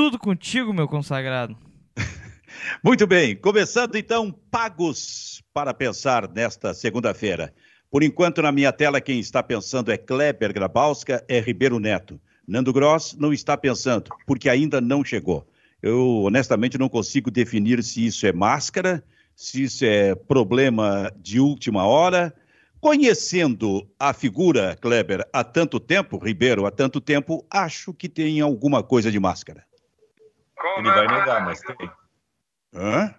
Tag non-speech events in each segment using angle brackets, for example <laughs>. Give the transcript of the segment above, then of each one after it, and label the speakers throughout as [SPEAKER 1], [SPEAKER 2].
[SPEAKER 1] Tudo contigo, meu consagrado. <laughs>
[SPEAKER 2] Muito bem, começando então, pagos para pensar nesta segunda-feira. Por enquanto, na minha tela, quem está pensando é Kleber Grabowska, é Ribeiro Neto. Nando Gross não está pensando, porque ainda não chegou. Eu, honestamente, não consigo definir se isso é máscara, se isso é problema de última hora. Conhecendo a figura, Kleber, há tanto tempo, Ribeiro, há tanto tempo, acho que tem alguma coisa de máscara.
[SPEAKER 3] Ele vai negar, mas tem.
[SPEAKER 2] Hã?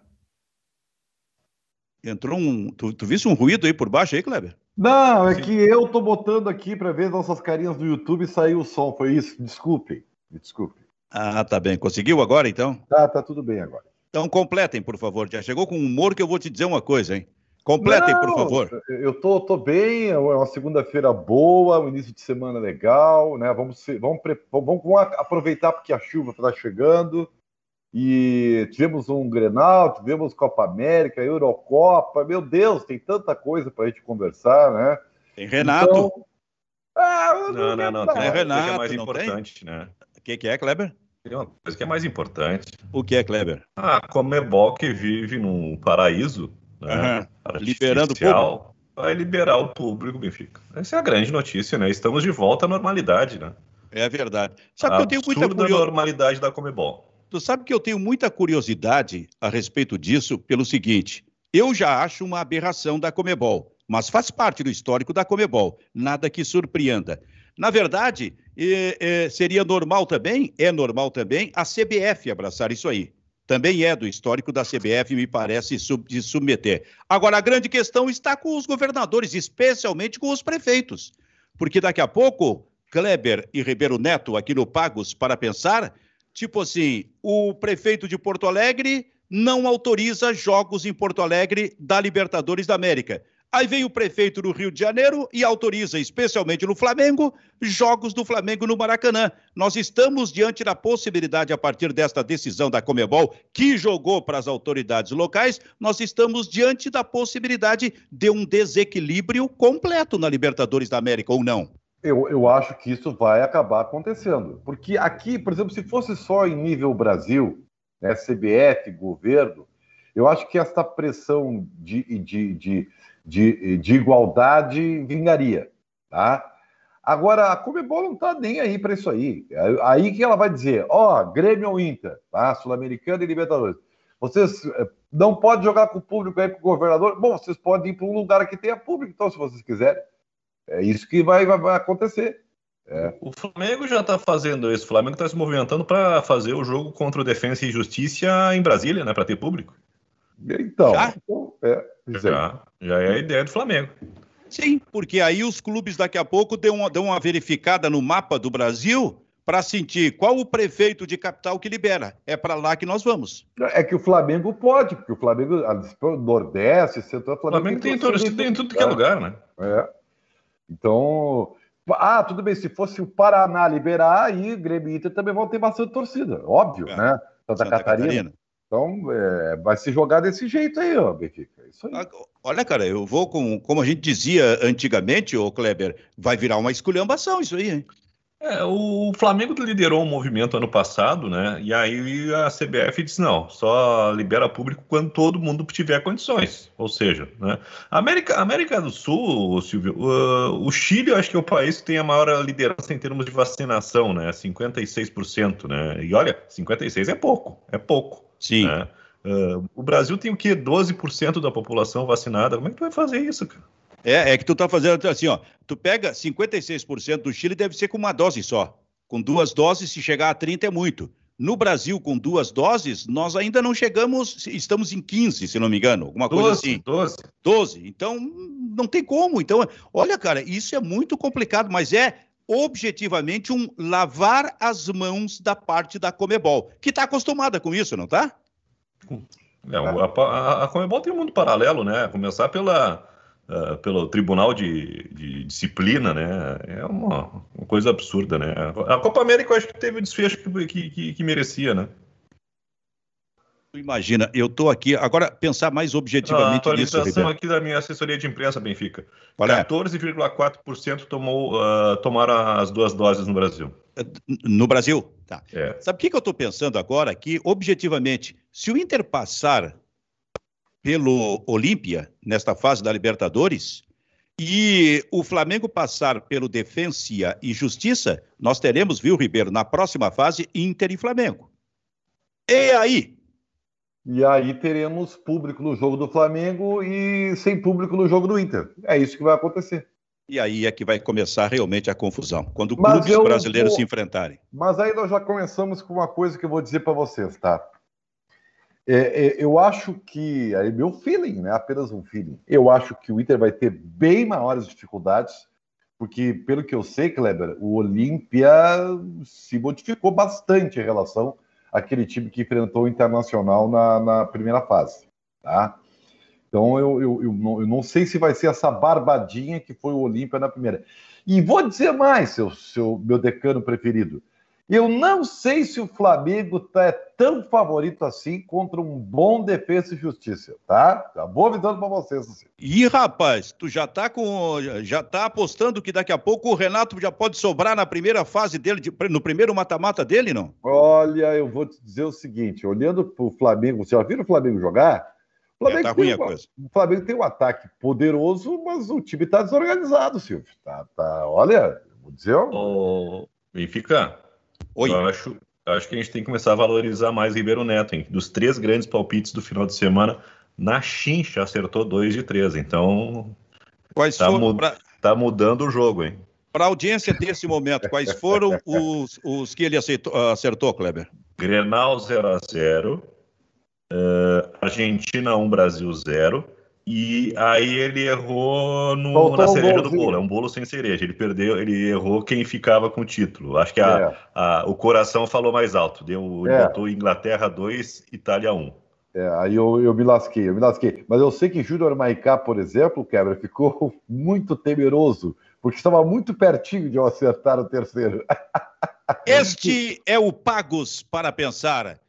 [SPEAKER 2] Entrou um. Tu, tu viste um ruído aí por baixo aí, Kleber?
[SPEAKER 4] Não, é que eu tô botando aqui para ver nossas carinhas do YouTube e saiu o som. Foi isso. Desculpe. Desculpe.
[SPEAKER 2] Ah, tá bem. Conseguiu agora, então?
[SPEAKER 4] Tá, tá tudo bem agora.
[SPEAKER 2] Então completem, por favor. Já chegou com humor que eu vou te dizer uma coisa, hein? Completem,
[SPEAKER 4] Não,
[SPEAKER 2] por favor.
[SPEAKER 4] Eu tô, tô bem, é uma segunda-feira boa, um início de semana legal, né? Vamos, ser- vamos, pre- vamos, vamos aproveitar porque a chuva está chegando. E tivemos um Grenal, tivemos Copa América, Eurocopa. Meu Deus, tem tanta coisa para a gente conversar, né?
[SPEAKER 2] Tem Renato.
[SPEAKER 4] Então, ah,
[SPEAKER 3] Não, não, não.
[SPEAKER 4] tá.
[SPEAKER 3] Tem coisa que
[SPEAKER 2] Renato,
[SPEAKER 3] é mais
[SPEAKER 2] não tem?
[SPEAKER 3] importante, né?
[SPEAKER 2] O que, que é, Kleber?
[SPEAKER 3] Tem uma coisa que é mais importante.
[SPEAKER 2] O que é, Kleber?
[SPEAKER 3] A Comebol que vive num paraíso, né?
[SPEAKER 2] Aham. Liberando o
[SPEAKER 3] artificial, Vai liberar o público, Benfica. Essa é a grande notícia, né? Estamos de volta à normalidade, né?
[SPEAKER 2] É verdade. Sabe
[SPEAKER 3] a
[SPEAKER 2] que eu tenho muita curiosidade.
[SPEAKER 3] normalidade da Comebol.
[SPEAKER 2] Tu sabe que eu tenho muita curiosidade a respeito disso pelo seguinte: eu já acho uma aberração da Comebol, mas faz parte do histórico da Comebol, nada que surpreenda. Na verdade, eh, eh, seria normal também, é normal também, a CBF abraçar isso aí. Também é do histórico da CBF, me parece, sub- de submeter. Agora, a grande questão está com os governadores, especialmente com os prefeitos. Porque daqui a pouco, Kleber e Ribeiro Neto, aqui no Pagos para Pensar, Tipo assim, o prefeito de Porto Alegre não autoriza jogos em Porto Alegre da Libertadores da América. Aí vem o prefeito do Rio de Janeiro e autoriza, especialmente no Flamengo, jogos do Flamengo no Maracanã. Nós estamos diante da possibilidade, a partir desta decisão da Comebol, que jogou para as autoridades locais, nós estamos diante da possibilidade de um desequilíbrio completo na Libertadores da América, ou não?
[SPEAKER 4] Eu, eu acho que isso vai acabar acontecendo. Porque aqui, por exemplo, se fosse só em nível Brasil, né, CBF, governo, eu acho que essa pressão de, de, de, de, de igualdade vingaria. Tá? Agora, a Comebol não está nem aí para isso aí. Aí que ela vai dizer: ó, Grêmio ou Inter, tá? Sul-Americana e Libertadores. Vocês eh, não podem jogar com o público aí com o governador. Bom, vocês podem ir para um lugar que tenha público, então, se vocês quiserem. É isso que vai, vai, vai acontecer.
[SPEAKER 3] O Flamengo já está fazendo isso. O Flamengo está se movimentando para fazer o jogo contra o Defensa e Justiça em Brasília, né? Para ter público.
[SPEAKER 4] Então, então, é, isso aí.
[SPEAKER 3] Já, já é a ideia do Flamengo.
[SPEAKER 2] Sim, porque aí os clubes daqui a pouco dão uma, dão uma verificada no mapa do Brasil para sentir qual o prefeito de capital que libera. É para lá que nós vamos.
[SPEAKER 4] É que o Flamengo pode, porque o Flamengo, o Nordeste, Centro, o
[SPEAKER 3] O Flamengo tem torcida em tudo que é
[SPEAKER 4] É.
[SPEAKER 3] lugar, né?
[SPEAKER 4] É. Então, ah, tudo bem, se fosse o Paraná liberar, aí Grêmio e Inter também vão ter bastante torcida, óbvio,
[SPEAKER 2] É.
[SPEAKER 4] né? Santa, Catarina. Então, é, vai se jogar desse jeito aí, ó, Benfica. Isso aí.
[SPEAKER 2] Olha, cara, eu vou com, como a gente dizia antigamente, ô Kleber, vai virar uma esculhambação isso aí, hein?
[SPEAKER 3] É, o Flamengo liderou um movimento ano passado, né? E aí a CBF disse: não, só libera público quando todo mundo tiver condições. Ou seja, né? A América, América do Sul, Silvio, uh, o Chile eu acho que é o país que tem a maior liderança em termos de vacinação, né? 56%, né? E olha, 56% é pouco, é pouco.
[SPEAKER 2] Sim.
[SPEAKER 3] né? Uh, o Brasil tem o quê? 12% da população vacinada. Como é que tu vai fazer isso, cara?
[SPEAKER 2] É, é que tu tá fazendo assim, ó. Tu pega 56% do Chile, deve ser com uma dose só. Com duas doses, se chegar a 30 é muito. No Brasil, com duas doses, nós ainda não chegamos, estamos em 15, se não me engano, alguma coisa
[SPEAKER 3] 12,
[SPEAKER 2] assim.
[SPEAKER 3] 12.
[SPEAKER 2] 12. Então, não tem como. Então, olha, cara, isso é muito complicado, mas é objetivamente um lavar as mãos da parte da Comebol, que está acostumada com isso, não tá?
[SPEAKER 3] É, a, a, a Comebol tem um mundo paralelo, né? Começar pela, ah, pelo Tribunal de, de Disciplina, né? É uma, uma coisa absurda, né? A Copa América eu acho que teve o desfecho que, que, que- que merecia, né?
[SPEAKER 2] Imagina, eu estou aqui, agora pensar mais objetivamente
[SPEAKER 3] ah, nisso,
[SPEAKER 2] Ribeiro.
[SPEAKER 3] aqui da minha assessoria de imprensa, Benfica.
[SPEAKER 2] É?
[SPEAKER 3] 14,4% tomou, uh, tomaram as duas doses no Brasil.
[SPEAKER 2] No Brasil? Tá.
[SPEAKER 3] É.
[SPEAKER 2] Sabe o que, que eu estou pensando agora? Que, objetivamente, se o Inter passar pelo Olímpia, nesta fase da Libertadores, e o Flamengo passar pelo Defensa e Justiça, nós teremos, viu, Ribeiro, na próxima fase, Inter e Flamengo. E aí?
[SPEAKER 4] E aí teremos público no jogo do Flamengo e sem público no jogo do Inter. É isso que vai acontecer.
[SPEAKER 2] E aí é que vai começar realmente a confusão, quando
[SPEAKER 4] Mas
[SPEAKER 2] clubes
[SPEAKER 4] eu
[SPEAKER 2] brasileiros
[SPEAKER 4] vou-
[SPEAKER 2] se enfrentarem.
[SPEAKER 4] Mas aí nós já começamos com uma coisa que eu vou dizer para vocês, tá? É, é, eu acho que, aí meu feeling, né? Apenas um feeling. Eu acho que o Inter vai ter bem maiores dificuldades, porque pelo que eu sei, Kleber, o Olímpia se modificou bastante em relação àquele time que enfrentou o Internacional na, na primeira fase, tá? Então eu, eu, eu, não, eu não sei se vai ser essa barbadinha que foi o Olímpia na primeira. E vou dizer mais, seu, seu meu decano preferido. Eu não sei se o Flamengo tá, é tão favorito assim contra um bom defesa e justiça, tá? Já vou avisando para vocês. Assim.
[SPEAKER 2] Ih, rapaz, tu já tá com. Já tá apostando que daqui a pouco o Renato já pode sobrar na primeira fase dele, de- no primeiro mata-mata dele, não?
[SPEAKER 4] Olha, eu vou te dizer o seguinte: olhando para o Flamengo, você já viram o Flamengo jogar? O Flamengo,
[SPEAKER 2] É, tá
[SPEAKER 4] tem
[SPEAKER 2] ruim a
[SPEAKER 4] uma-
[SPEAKER 2] coisa.
[SPEAKER 4] o Flamengo tem um ataque poderoso, mas o time está desorganizado, Silvio. Tá, tá, olha, eu vou dizer.
[SPEAKER 3] Ô, Benfica,
[SPEAKER 2] Oi.
[SPEAKER 3] eu acho, acho que a gente tem que começar a valorizar mais Ribeiro Neto, hein? Dos três grandes palpites do final de semana, na chincha acertou dois de três. Então,
[SPEAKER 2] Quais
[SPEAKER 3] Tá
[SPEAKER 2] foram,
[SPEAKER 3] mu-
[SPEAKER 2] para
[SPEAKER 3] tá mudando o jogo, hein?
[SPEAKER 2] a audiência desse momento, quais foram <laughs> os, os que ele aceitou- acertou, Kleber?
[SPEAKER 3] Grenal 0x0, Argentina 1, Brasil 0. E aí ele errou no-
[SPEAKER 4] Faltou
[SPEAKER 3] na
[SPEAKER 4] um
[SPEAKER 3] cereja do
[SPEAKER 4] golzinho.
[SPEAKER 3] bolo, é um bolo sem cereja. Ele perdeu, ele errou quem ficava com o título. Acho que a-
[SPEAKER 4] É.
[SPEAKER 3] a- o coração falou mais alto. Deu,
[SPEAKER 4] É.
[SPEAKER 3] botou Inglaterra 2, Itália 1.
[SPEAKER 4] É, aí eu, eu me lasquei, eu me lasquei. Mas eu sei que Júnior Maicá, por exemplo, Quebra, ficou <laughs> muito temeroso, porque estava muito pertinho de eu acertar o terceiro. <laughs>
[SPEAKER 2] Este é o Pagos para Pensar,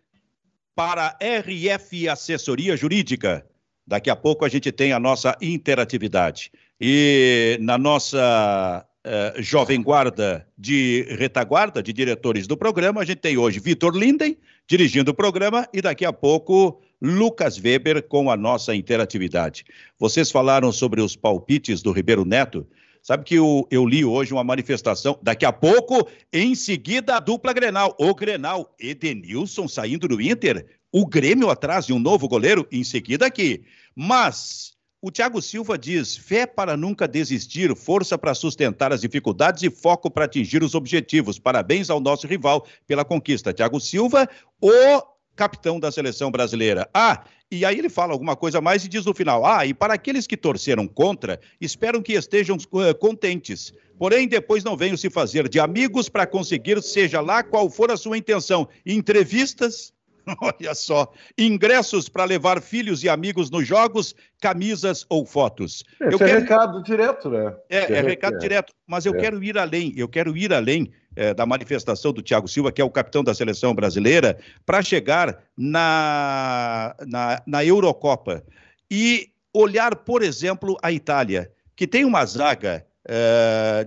[SPEAKER 2] para RF Assessoria Jurídica. Daqui a pouco a gente tem a nossa interatividade. E na nossa eh, Jovem Guarda de retaguarda, de diretores do programa, a gente tem hoje Vitor Linden dirigindo o programa e daqui a pouco Lucas Weber com a nossa interatividade. Vocês falaram sobre os palpites do Ribeiro Neto. Sabe que eu, eu li hoje uma manifestação, daqui a pouco, em seguida, a dupla Grenal. O Grenal, Edenilson saindo do Inter, o Grêmio atrás de um novo goleiro, em seguida aqui. Mas o Thiago Silva diz: fé para nunca desistir, força para sustentar as dificuldades e foco para atingir os objetivos. Parabéns ao nosso rival pela conquista. Thiago Silva, o capitão da seleção brasileira. Ah, e aí ele fala alguma coisa mais e diz no final: ah, e para aqueles que torceram contra, espero que estejam eh, contentes. Porém, depois não venham se fazer de amigos para conseguir, seja lá qual for a sua intenção, entrevistas. <laughs> Olha só, ingressos para levar filhos e amigos nos jogos, camisas ou fotos.
[SPEAKER 4] Esse
[SPEAKER 2] Eu
[SPEAKER 4] é
[SPEAKER 2] quero-
[SPEAKER 4] recado direto, né?
[SPEAKER 2] É, é
[SPEAKER 4] É,
[SPEAKER 2] recado
[SPEAKER 4] é.
[SPEAKER 2] direto, mas eu
[SPEAKER 4] É.
[SPEAKER 2] quero ir além, eu quero ir além eh, da manifestação do Thiago Silva, que é o capitão da seleção brasileira, para chegar na, na, na Eurocopa e olhar, por exemplo, a Itália, que tem uma zaga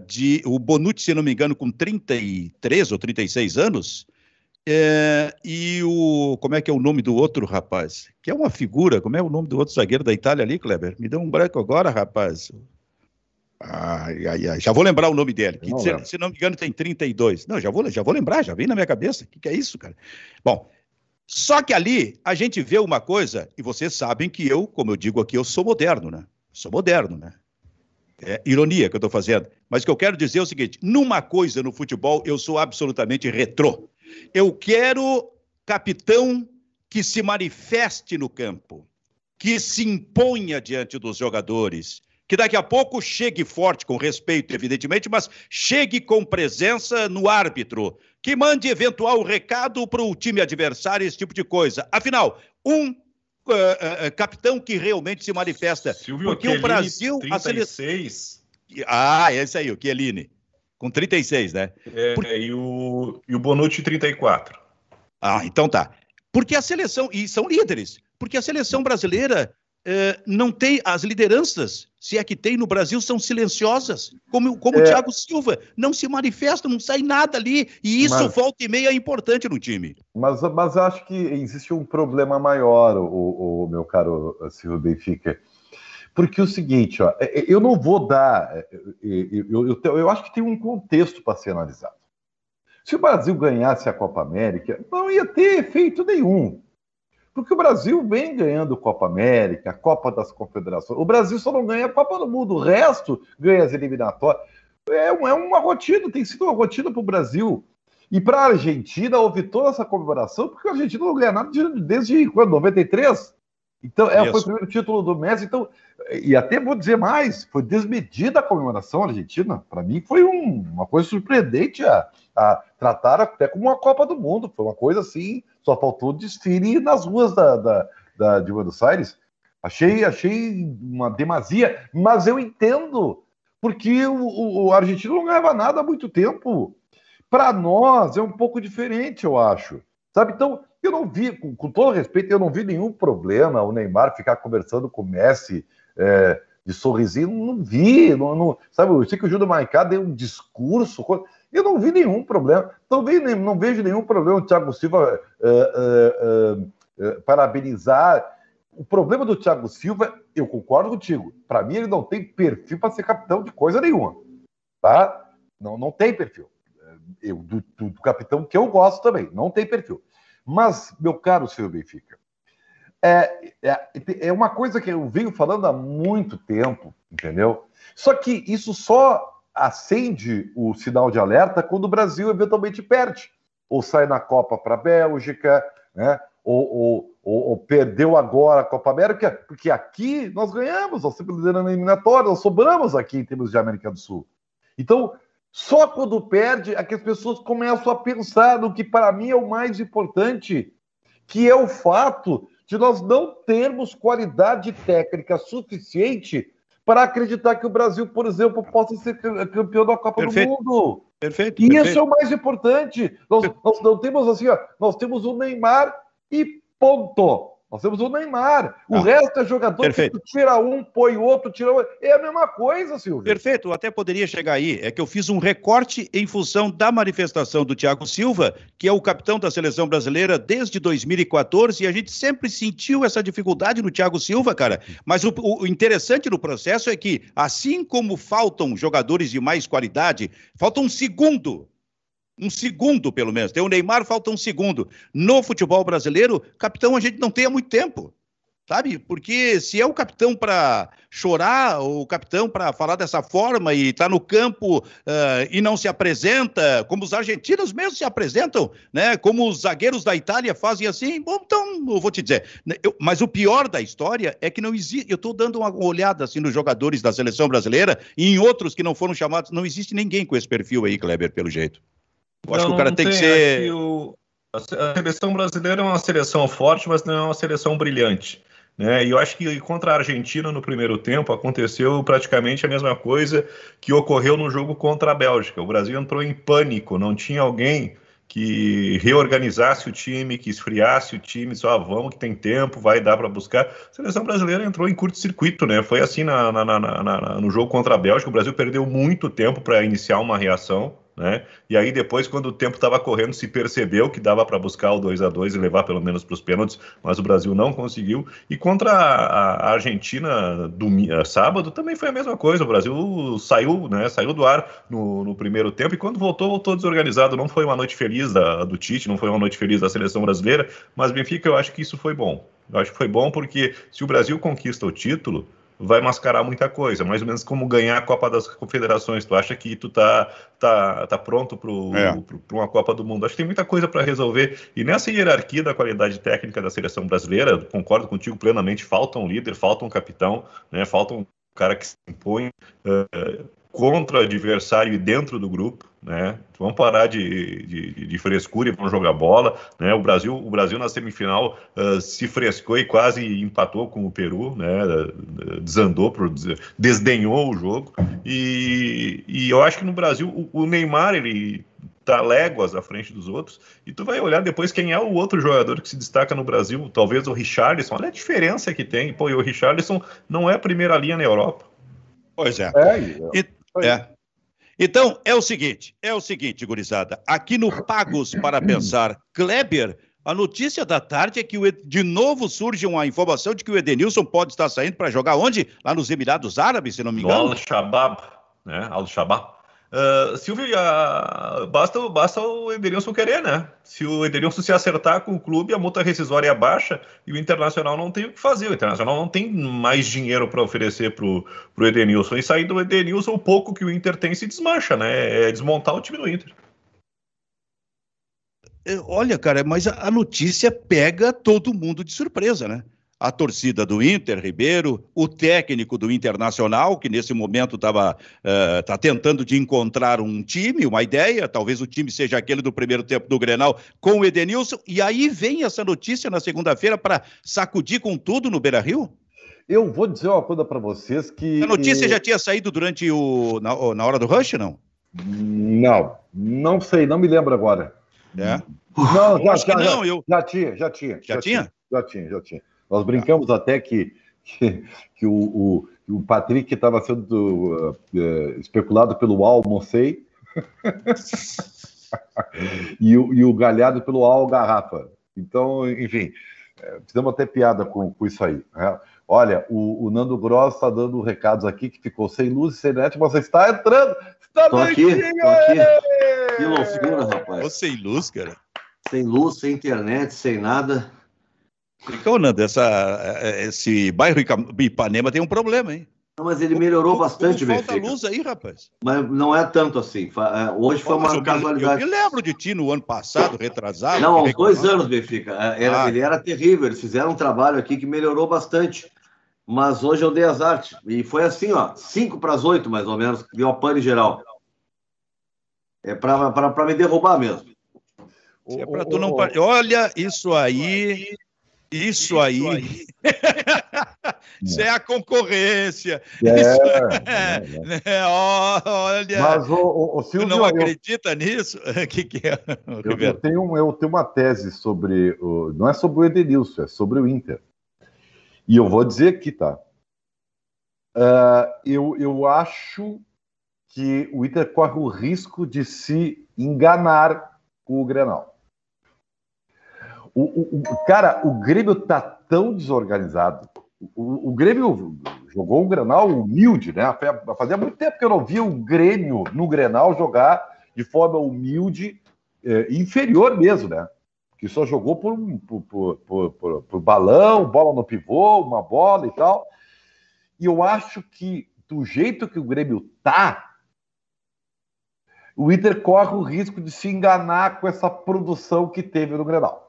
[SPEAKER 2] de. O Bonucci, se não me engano, com 33 ou 36 anos. Eh, e o. Como é que é o nome do outro rapaz? Que é uma figura. Como é o nome do outro zagueiro da Itália ali, Kleber? Me deu um branco agora, rapaz. Ai, ai, ai. Já vou lembrar o nome dele. que
[SPEAKER 4] Não
[SPEAKER 2] se, se não me engano, tem 32. Não, já vou, já vou lembrar, já vem na minha cabeça. O que, que é isso, cara? Bom, só que ali a gente vê uma coisa, e vocês sabem que eu, como eu digo aqui, eu sou moderno, né? Sou moderno, né? É ironia que eu estou fazendo. Mas o que eu quero dizer é o seguinte: numa coisa no futebol, eu sou absolutamente retrô. Eu quero capitão que se manifeste no campo, que se imponha diante dos jogadores, que daqui a pouco chegue forte, com respeito, evidentemente, mas chegue com presença no árbitro, que mande eventual recado para o time adversário, esse tipo de coisa. Afinal, um eh, eh, capitão que realmente se manifesta.
[SPEAKER 3] Silvio
[SPEAKER 2] Porque o
[SPEAKER 3] Chiellini,
[SPEAKER 2] Brasil, a sele-
[SPEAKER 3] 36.
[SPEAKER 2] Ah, esse aí, o Chiellini. Com 36, né?
[SPEAKER 3] É,
[SPEAKER 2] Por-
[SPEAKER 3] e, o, e o Bonucci 34.
[SPEAKER 2] Ah, então tá. Porque a seleção, e são líderes, porque a seleção brasileira eh, não tem as lideranças, se é que tem no Brasil, são silenciosas, como, como é. o Thiago Silva, não se manifesta, não sai nada ali, e isso mas, volta e meia é importante no time.
[SPEAKER 4] Mas, mas acho que existe um problema maior, o, o meu caro Silvio Benfica, porque é o seguinte, ó, é, é, eu não vou dar, eu, eu, eu, eu acho que tem um contexto para ser analisado. Se o Brasil ganhasse a Copa América, não ia ter efeito nenhum. Porque o Brasil vem ganhando Copa América, Copa das Confederações. O Brasil só não ganha a Copa do Mundo, o resto ganha as eliminatórias. É, é uma rotina, tem sido uma rotina para o Brasil. E para a Argentina houve toda essa comemoração, porque a Argentina não ganha nada desde quando? 93? Então, é, foi o primeiro título do Messi. Então, e até vou dizer mais, foi desmedida a comemoração argentina. Para mim, foi um, uma coisa surpreendente a, a tratar até como uma Copa do Mundo. Foi uma coisa assim só faltou desfile nas ruas da, da, da, de Buenos Aires. Achei, achei uma demasia, mas eu entendo, porque o, o argentino não ganhava nada há muito tempo. Para nós é um pouco diferente, eu acho. Sabe? Então, eu não vi, com, com, todo respeito, eu não vi nenhum problema o Neymar ficar conversando com o Messi é, de sorrisinho. Não vi. Não, não, sabe, eu sei que o Júlio Maicá deu um discurso. Eu não vi nenhum problema. Vi, não vejo nenhum problema o Thiago Silva uh, uh, uh, parabenizar. O problema do Thiago Silva, eu concordo contigo. Para mim, ele não tem perfil para ser capitão de coisa nenhuma. Tá? Não, não tem perfil. Eu, do, do, do, capitão que eu gosto também, não tem perfil. Mas, meu caro Silvio Benfica, é, é, é uma coisa que eu venho falando há muito tempo, entendeu? Só que isso só acende o sinal de alerta quando o Brasil eventualmente perde, ou sai na Copa para a Bélgica, né? Ou, ou, ou, ou, perdeu agora a Copa América, porque aqui nós ganhamos, nós sempre liderando a eliminatória, nós sobramos aqui em termos de América do Sul. Então, só quando perde é que as pessoas começam a pensar no que para mim é o mais importante, que é o fato de nós não termos qualidade técnica suficiente para acreditar que o Brasil, por exemplo, possa ser campeão da Copa perfeito. do Mundo. Perfeito. E perfeito. isso é o mais importante. Nós, nós não temos assim, ó, nós temos o Neymar e ponto. Nós temos o Neymar. O ah, resto é jogador perfeito. que tira um, põe outro, tira outro. É a mesma coisa, Silvio.
[SPEAKER 2] Perfeito, até poderia chegar aí. É que eu fiz um recorte em função da manifestação do Thiago Silva, que é o capitão da seleção brasileira desde 2014, e a gente sempre sentiu essa dificuldade no Thiago Silva, cara. Mas o, o interessante no processo é que, assim como faltam jogadores de mais qualidade, falta um segundo um segundo, pelo menos. Tem o Neymar, falta um segundo. No futebol brasileiro, capitão a gente não tem há muito tempo. Sabe? Porque se é o capitão para chorar, o capitão para falar dessa forma e está no campo uh, e não se apresenta, como os argentinos mesmo se apresentam, né? Como os zagueiros da Itália fazem assim, bom, então eu vou te dizer. Eu, mas o pior da história é que não existe. Eu estou dando uma olhada assim nos jogadores da seleção brasileira e em outros que não foram chamados. Não existe ninguém com esse perfil aí, Kleber, pelo jeito.
[SPEAKER 3] Eu acho que o cara tem, tem que ser. O... A seleção brasileira é uma seleção forte, mas não é uma seleção brilhante. Né? E eu acho que contra a Argentina no primeiro tempo aconteceu praticamente a mesma coisa que ocorreu no jogo contra a Bélgica. O Brasil entrou em pânico, não tinha alguém que reorganizasse o time, que esfriasse o time, só ah, vamos que tem tempo, vai dar para buscar. A seleção brasileira entrou em curto-circuito, né? Foi assim na, na, na, no jogo contra a Bélgica. O Brasil perdeu muito tempo para iniciar uma reação. Né? E aí depois, quando o tempo estava correndo, se percebeu que dava para buscar o 2 a 2 e levar pelo menos para os pênaltis, mas o Brasil não conseguiu. E contra a, Argentina do sábado também foi a mesma coisa. O Brasil saiu, né? Saiu do ar no, no, primeiro tempo e quando voltou, voltou desorganizado. Não foi uma noite feliz da, do Tite, não foi uma noite feliz da seleção brasileira, mas Benfica, eu acho que isso foi bom. Eu acho que foi bom porque se o Brasil conquista o título, vai mascarar muita coisa, mais ou menos como ganhar a Copa das Confederações. Tu acha que tu tá, tá, tá pronto para é. uma Copa do Mundo? Acho que tem muita coisa para resolver. E nessa hierarquia da qualidade técnica da seleção brasileira, concordo contigo plenamente, falta um líder, falta um capitão, né, falta um cara que se impõe. Uh, contra o adversário e dentro do grupo, né? Vamos parar de, de, de, frescura e vamos jogar bola, né? O Brasil, o Brasil na semifinal uh, se frescou e quase empatou com o Peru, né? Desandou, por, desdenhou o jogo e, e eu acho que no Brasil o, o Neymar ele tá léguas à frente dos outros, e tu vai olhar depois quem é o outro jogador que se destaca no Brasil, talvez o Richarlison, olha a diferença que tem, pô, e o Richarlison não é primeira linha na Europa.
[SPEAKER 2] Pois é. é, e, é. Então, é o seguinte, é o seguinte, gurizada, aqui no Pagos para Pensar, Kleber, a notícia da tarde é que o, de novo surge uma informação de que o Edenilson pode estar saindo para jogar onde? Lá nos Emirados Árabes, se não me engano.
[SPEAKER 3] Al-Shabaab, né? Al-Shabaab. Uh, Silvio, basta, basta o Edenilson querer, né? Se o Edenilson se acertar com o clube, a multa rescisória é baixa e o Internacional não tem o que fazer. O Internacional não tem mais dinheiro para oferecer para o Edenilson. E sair do Edenilson, o pouco que o Inter tem se desmancha, né? É desmontar o time do Inter.
[SPEAKER 2] É, olha, cara, mas a notícia pega todo mundo de surpresa, né? A torcida do Inter, Ribeiro, o técnico do Internacional, que nesse momento estava uh, tá tentando de encontrar um time, uma ideia, talvez o time seja aquele do primeiro tempo do Grenal com o Edenilson, e aí vem essa notícia na segunda-feira para sacudir com tudo no Beira-Rio?
[SPEAKER 4] Eu vou dizer uma coisa para vocês que...
[SPEAKER 2] A notícia já tinha saído durante o... na, na hora do rush, não?
[SPEAKER 4] Não, não sei, não me lembro agora.
[SPEAKER 2] É?
[SPEAKER 4] Não, já, já, não, já, eu... já tinha, já tinha.
[SPEAKER 2] Já, já tinha? tinha?
[SPEAKER 4] Já tinha, já tinha. Nós brincamos até que, que, que o, o, o, Patrick estava sendo uh, especulado pelo Almocei <laughs> e, o, e o Galhardo pelo Al Garrafa. Então, enfim, é, fizemos até piada com, com isso aí. Né? Olha, o, o, Nando Gross está dando recados aqui que ficou sem luz e sem net, mas você está entrando! Está
[SPEAKER 5] tô aqui, tô aqui. Que loucura, rapaz. Tô
[SPEAKER 2] sem luz, cara.
[SPEAKER 5] Sem luz, sem internet, sem nada.
[SPEAKER 2] Então, Nando, essa, é, esse bairro Ipanema tem um problema, hein?
[SPEAKER 5] Não, mas ele melhorou bastante,
[SPEAKER 2] Benfica. Falta luz aí, rapaz.
[SPEAKER 5] Mas não é tanto assim. É, hoje foi uma casualidade.
[SPEAKER 2] Eu me lembro de ti no ano passado, retrasado.
[SPEAKER 5] Não, há dois anos, Benfica. É, era, ah. Ele era terrível. Eles fizeram um trabalho aqui que melhorou bastante. Mas hoje eu dei as artes. E foi assim, ó, 5 para as 8, mais ou menos, deu a pane geral. É para me derrubar mesmo.
[SPEAKER 2] É para tu não. Olha, isso aí isso aí. <laughs> Isso é a concorrência. É, Isso é, é, é, olha. Mas o, o, Silvio, tu não acredita eu, nisso? <laughs> Que, que é?
[SPEAKER 4] Eu, eu, tenho, eu tenho uma tese sobre. O, não é sobre o Edenilson, é sobre o Inter. E eu vou dizer aqui, tá? Uh, eu, eu acho que o Inter corre o risco de se enganar com o Grenal. O, o, o, cara, o Grêmio tá tão desorganizado. O, o Grêmio jogou um Grenal humilde, né? Fazia muito tempo que eu não via o Grêmio no Grenal jogar de forma humilde, é, inferior mesmo, né? Que só jogou por, por, por, por, por balão, bola no pivô, uma bola e tal. E eu acho que do jeito que o Grêmio tá, o Inter corre o risco de se enganar com essa produção que teve no Grenal.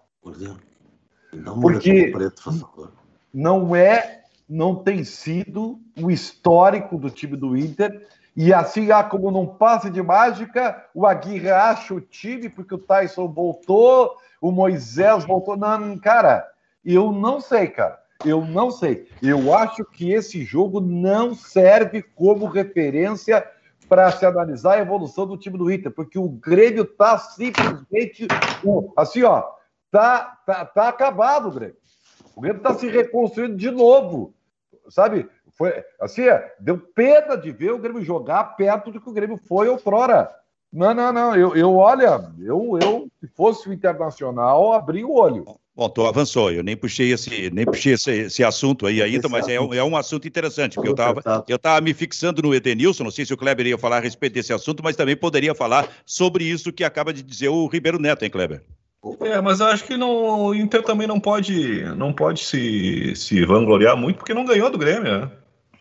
[SPEAKER 4] Porque preto, não é, não tem sido o histórico do time do Inter. E assim, ah, como não passe de mágica, o Aguirre acha o time porque o Tyson voltou, o Moisés voltou. Não, cara, eu não sei, cara. Eu não sei. Eu acho que esse jogo não serve como referência para se analisar a evolução do time do Inter, porque o Grêmio está simplesmente assim, ó, tá, tá, tá acabado Grêmio. O Grêmio está se reconstruindo de novo. Sabe? Foi, assim, é, deu pena de ver o Grêmio jogar perto do que o Grêmio foi outrora. Não, não, não. Eu, eu olha, eu, eu, se fosse o Internacional, abri o olho.
[SPEAKER 2] Bom, tu avançou, eu nem puxei esse, nem puxei esse, esse assunto aí ainda, mas é, é, um assunto interessante, porque eu estava eu tava me fixando no Edenilson, não sei se o Kleber ia falar a respeito desse assunto, mas também poderia falar sobre isso que acaba de dizer o Ribeiro Neto, hein, Kleber?
[SPEAKER 3] É, mas eu acho que não, o Inter também não pode, não pode se, se vangloriar muito porque não ganhou do Grêmio, né?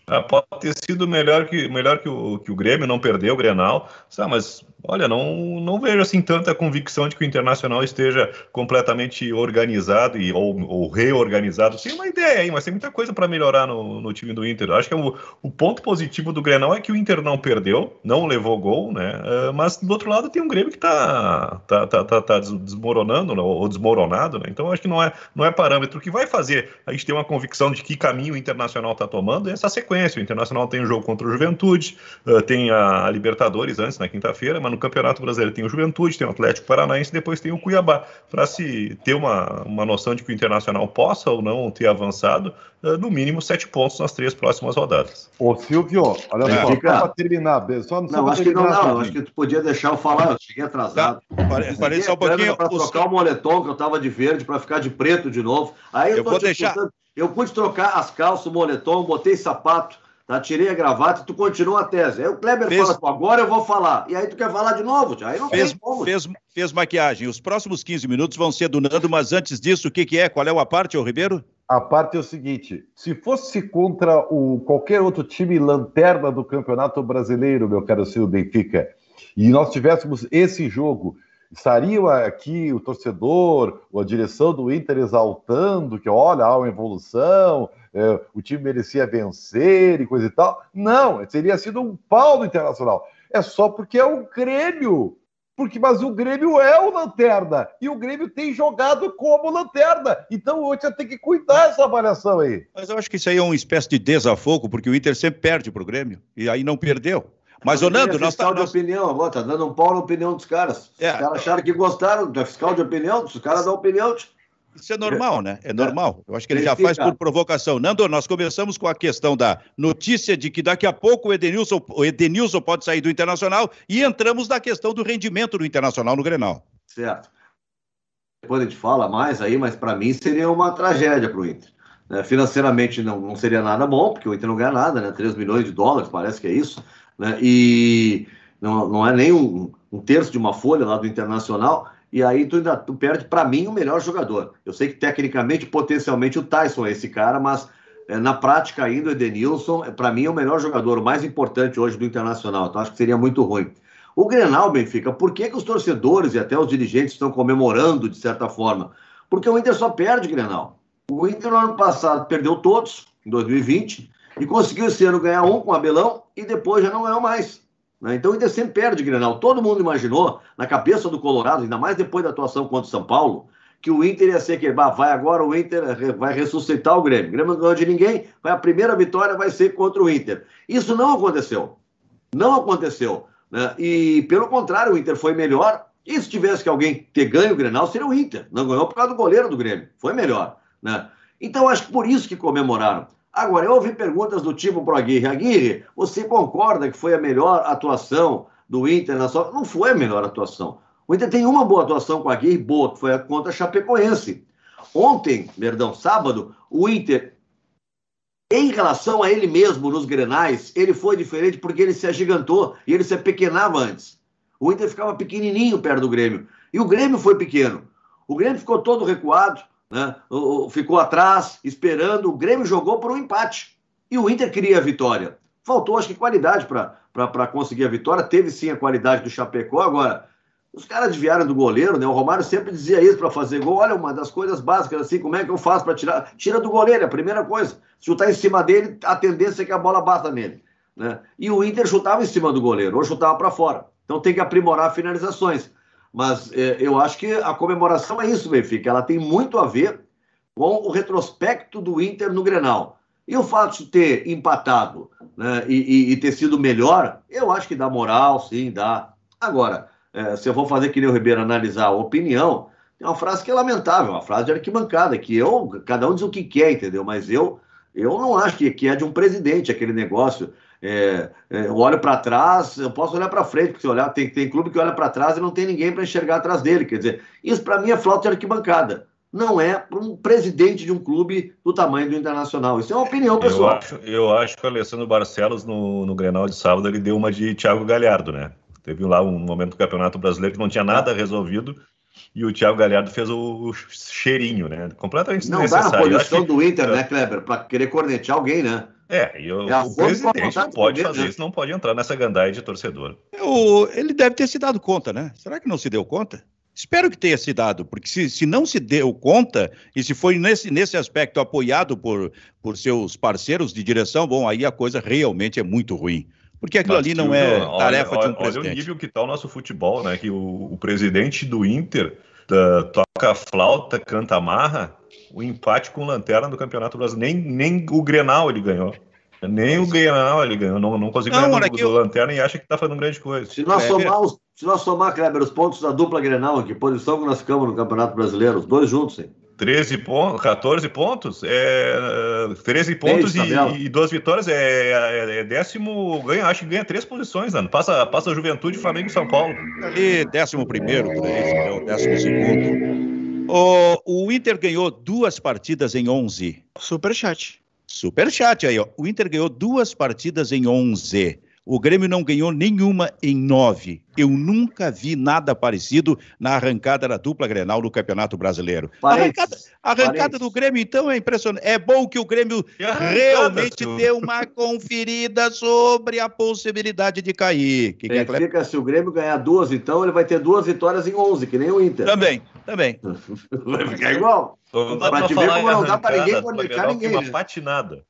[SPEAKER 3] Ah, pode ter sido melhor que, melhor que, o, que o Grêmio, não perdeu o Grenal, sabe? mas olha, não, não vejo assim tanta convicção de que o Internacional esteja completamente organizado e, ou, ou reorganizado. Tem uma ideia aí, mas tem muita coisa para melhorar no, no time do Inter. Acho que é o, o ponto positivo do Grenal é que o Inter não perdeu, não levou gol, né? Uh, mas do outro lado tem um Grêmio que está tá, tá, tá, tá desmoronando né? ou desmoronado, né? Então acho que não é, não é parâmetro. O que vai fazer a gente ter uma convicção de que caminho o Internacional está tomando é essa sequência sequência. O Internacional tem um jogo contra o Juventude, uh, tem a Libertadores antes, na quinta-feira, mas no Campeonato Brasileiro tem o Juventude, tem o Atlético Paranaense, depois tem o Cuiabá. Para se ter uma, uma noção de que o Internacional possa ou não ter avançado, uh, no mínimo sete pontos nas três próximas rodadas.
[SPEAKER 4] Ô Silvio, olha é. só, para terminar, só
[SPEAKER 5] não, não acho que não, não, acho que tu podia deixar eu falar, eu cheguei atrasado.
[SPEAKER 2] Tá. Parei só um pouquinho.
[SPEAKER 5] Para trocar o moletom, que eu tava de verde, para ficar de preto de novo. Aí eu, eu vou deixar. Eu pude trocar as calças, o moletom, botei sapato, tá? tirei a gravata e tu continua a tese. Aí o Kleber fez... fala, agora eu vou falar. E aí tu quer falar de novo, tia. aí não
[SPEAKER 2] fez,
[SPEAKER 5] tem como.
[SPEAKER 2] Fez, fez maquiagem. Os próximos 15 minutos vão ser do Nando, mas antes disso, o que, que é? Qual é a parte, ô Ribeiro?
[SPEAKER 4] A parte é o seguinte: se fosse contra o qualquer outro time lanterna do Campeonato Brasileiro, meu caro Silvio Benfica, e nós tivéssemos esse jogo estaria aqui o torcedor, a direção do Inter exaltando que, olha, há uma evolução, é, o time merecia vencer e coisa e tal. Não, teria sido um pau do Internacional. É só porque é o Grêmio. Porque, mas o Grêmio é o lanterna e o Grêmio tem jogado como lanterna. Então o Inter tem que cuidar dessa avaliação aí.
[SPEAKER 2] Mas eu acho que isso aí é uma espécie de desafogo, porque o Inter sempre perde para o Grêmio e aí não perdeu. Mas, ô Nando,
[SPEAKER 5] nós
[SPEAKER 2] tá...
[SPEAKER 5] de opinião agora, tá dando um pau na opinião dos caras. É. Os caras acharam que gostaram do fiscal de opinião, os caras dão opinião.
[SPEAKER 2] Isso é normal, né? É normal. Eu acho que ele já faz por provocação. Nando, nós começamos com a questão da notícia de que daqui a pouco o Edenilson, o Edenilson pode sair do Internacional e entramos na questão do rendimento do Internacional no Grenal.
[SPEAKER 5] Certo. Depois a gente fala mais aí, mas para mim seria uma tragédia para o Inter. É, financeiramente não, não seria nada bom, porque o Inter não ganha nada, né? 3 milhões de dólares, parece que é isso né? E não, não é nem um, um, terço de uma folha lá do Internacional, e aí tu ainda tu perde, para mim, o melhor jogador. Eu sei que tecnicamente, potencialmente, o Tyson é esse cara, mas é, na prática ainda o Edenilson, é, para mim, é o melhor jogador, o mais importante hoje do Internacional. Então acho que seria muito ruim. O Grenal, Benfica, por que, que os torcedores e até os dirigentes estão comemorando de certa forma? Porque o Inter só perde Grenal. O Inter no ano passado perdeu todos, em 2020, e conseguiu esse ano ganhar um com o Abelão e depois já não ganhou mais. Né? Então o Inter sempre perde Grenal. Todo mundo imaginou, na cabeça do Colorado, ainda mais depois da atuação contra o São Paulo, que o Inter ia ser que vai agora o Inter vai ressuscitar o Grêmio. O Grêmio não ganhou de ninguém, vai a primeira vitória vai ser contra o Inter. Isso não aconteceu. Não aconteceu. Né? E pelo contrário, o Inter foi melhor. E se tivesse que alguém ter ganho o Grenal, seria o Inter. Não ganhou por causa do goleiro do Grêmio. Foi melhor. Né? Então acho que por isso que comemoraram. Agora, eu ouvi perguntas do tipo para Aguirre. Aguirre, você concorda que foi a melhor atuação do Inter na sua... Não foi a melhor atuação. O Inter tem uma boa atuação com a Aguirre, boa, que foi a contra Chapecoense. Ontem, perdão, sábado, o Inter, em relação a ele mesmo nos grenais, ele foi diferente porque ele se agigantou e ele se apequenava antes. O Inter ficava pequenininho perto do Grêmio. E o Grêmio foi pequeno. O Grêmio ficou todo recuado, né? ficou atrás, esperando. O Grêmio jogou por um empate. E o Inter queria a vitória. Faltou, acho que, qualidade para conseguir a vitória. Teve sim a qualidade do Chapecó. Agora, os caras desviaram do goleiro, né? O Romário sempre dizia isso para fazer gol. Olha, uma das coisas básicas, assim, como é que eu faço para tirar? Tira do goleiro, é a primeira coisa. Se chutar em cima dele, a tendência é que a bola bata nele. Né? E o Inter chutava em cima do goleiro, ou chutava para fora. Então tem que aprimorar finalizações. Mas é, eu acho que a comemoração é isso, Benfica. Ela tem muito a ver com o retrospecto do Inter no Grenal. E o fato de ter empatado né, e, e, e, ter sido melhor, eu acho que dá moral, sim, dá. Agora, é, se eu vou fazer que nem o Ribeiro analisar a opinião, tem uma frase que é lamentável, uma frase de arquibancada, que eu, cada um diz o que quer, entendeu? Mas eu, eu não acho que, que é de um presidente aquele negócio é, é, eu olho para trás, eu posso olhar para frente, porque se olhar, tem, tem clube que olha para trás e não tem ninguém para enxergar atrás dele. Quer dizer, isso para mim é flauta de arquibancada. Não é para um presidente de um clube do tamanho do Internacional. Isso é uma opinião pessoal.
[SPEAKER 3] Eu acho, eu acho que o Alessandro Barcelos, no, no Grenal de sábado, ele deu uma de Thiago Galhardo, né? Teve lá um momento do Campeonato Brasileiro que não tinha nada resolvido e o Thiago Galhardo fez o, cheirinho, né? Completamente
[SPEAKER 5] não dá na posição do Inter, né, Kleber? Para querer cornetear alguém, né?
[SPEAKER 3] É, e o, é o presidente não pode fazer né? isso, não pode entrar nessa gandaia de torcedor.
[SPEAKER 2] O, ele deve ter se dado conta, né? Será que não se deu conta? Espero que tenha se dado, porque se, se não se deu conta, e se foi nesse, nesse aspecto apoiado por, por seus parceiros de direção, bom, aí a coisa realmente é muito ruim. Porque aquilo Mas, ali não é tarefa olha, de um presidente.
[SPEAKER 3] Olha o nível que está o nosso futebol, né? Que o, o presidente do Inter uh, toca flauta, canta marra, o empate com lanterna do Campeonato Brasileiro. Nem, nem o Grenal ele ganhou. Nem o Grenal ele ganhou, não, não conseguiu ganhar do,
[SPEAKER 2] eu-
[SPEAKER 3] Lanterna e acha que tá fazendo grande coisa.
[SPEAKER 5] Se nós,
[SPEAKER 2] É.
[SPEAKER 5] somar os, se nós somar, Kleber, os pontos da dupla Grenal, que posição que nós ficamos no Campeonato Brasileiro, os dois juntos, hein?
[SPEAKER 3] 13 pontos, 14 pontos, é, 13 pontos e, e duas vitórias, é, é- é décimo, ganha, acho que ganha três posições, Nando. Passa, passa a Juventude, Flamengo e São Paulo.
[SPEAKER 2] Ali, décimo primeiro, por aí, décimo segundo. O, o Inter ganhou duas partidas em 11.
[SPEAKER 6] Superchat.
[SPEAKER 2] Superchat aí, ó. O Inter ganhou duas partidas em 11. O Grêmio não ganhou nenhuma em 9. Eu nunca vi nada parecido na arrancada da dupla Grenal no Campeonato Brasileiro. A arrancada, arrancada do Grêmio, então, é impressionante. É bom que o Grêmio
[SPEAKER 3] E arrancada,
[SPEAKER 2] realmente
[SPEAKER 3] tu-
[SPEAKER 2] deu uma conferida sobre a possibilidade de cair. Que que é,
[SPEAKER 5] se o Grêmio ganhar duas, então, ele vai ter duas vitórias em 11, que nem o Inter.
[SPEAKER 2] Também, também. <laughs>
[SPEAKER 5] Vai ficar igual.
[SPEAKER 3] Não
[SPEAKER 5] Pra
[SPEAKER 3] pra
[SPEAKER 5] te ver como não dá pra ninguém conectar ninguém,
[SPEAKER 3] tem uma
[SPEAKER 5] né?
[SPEAKER 3] patinada.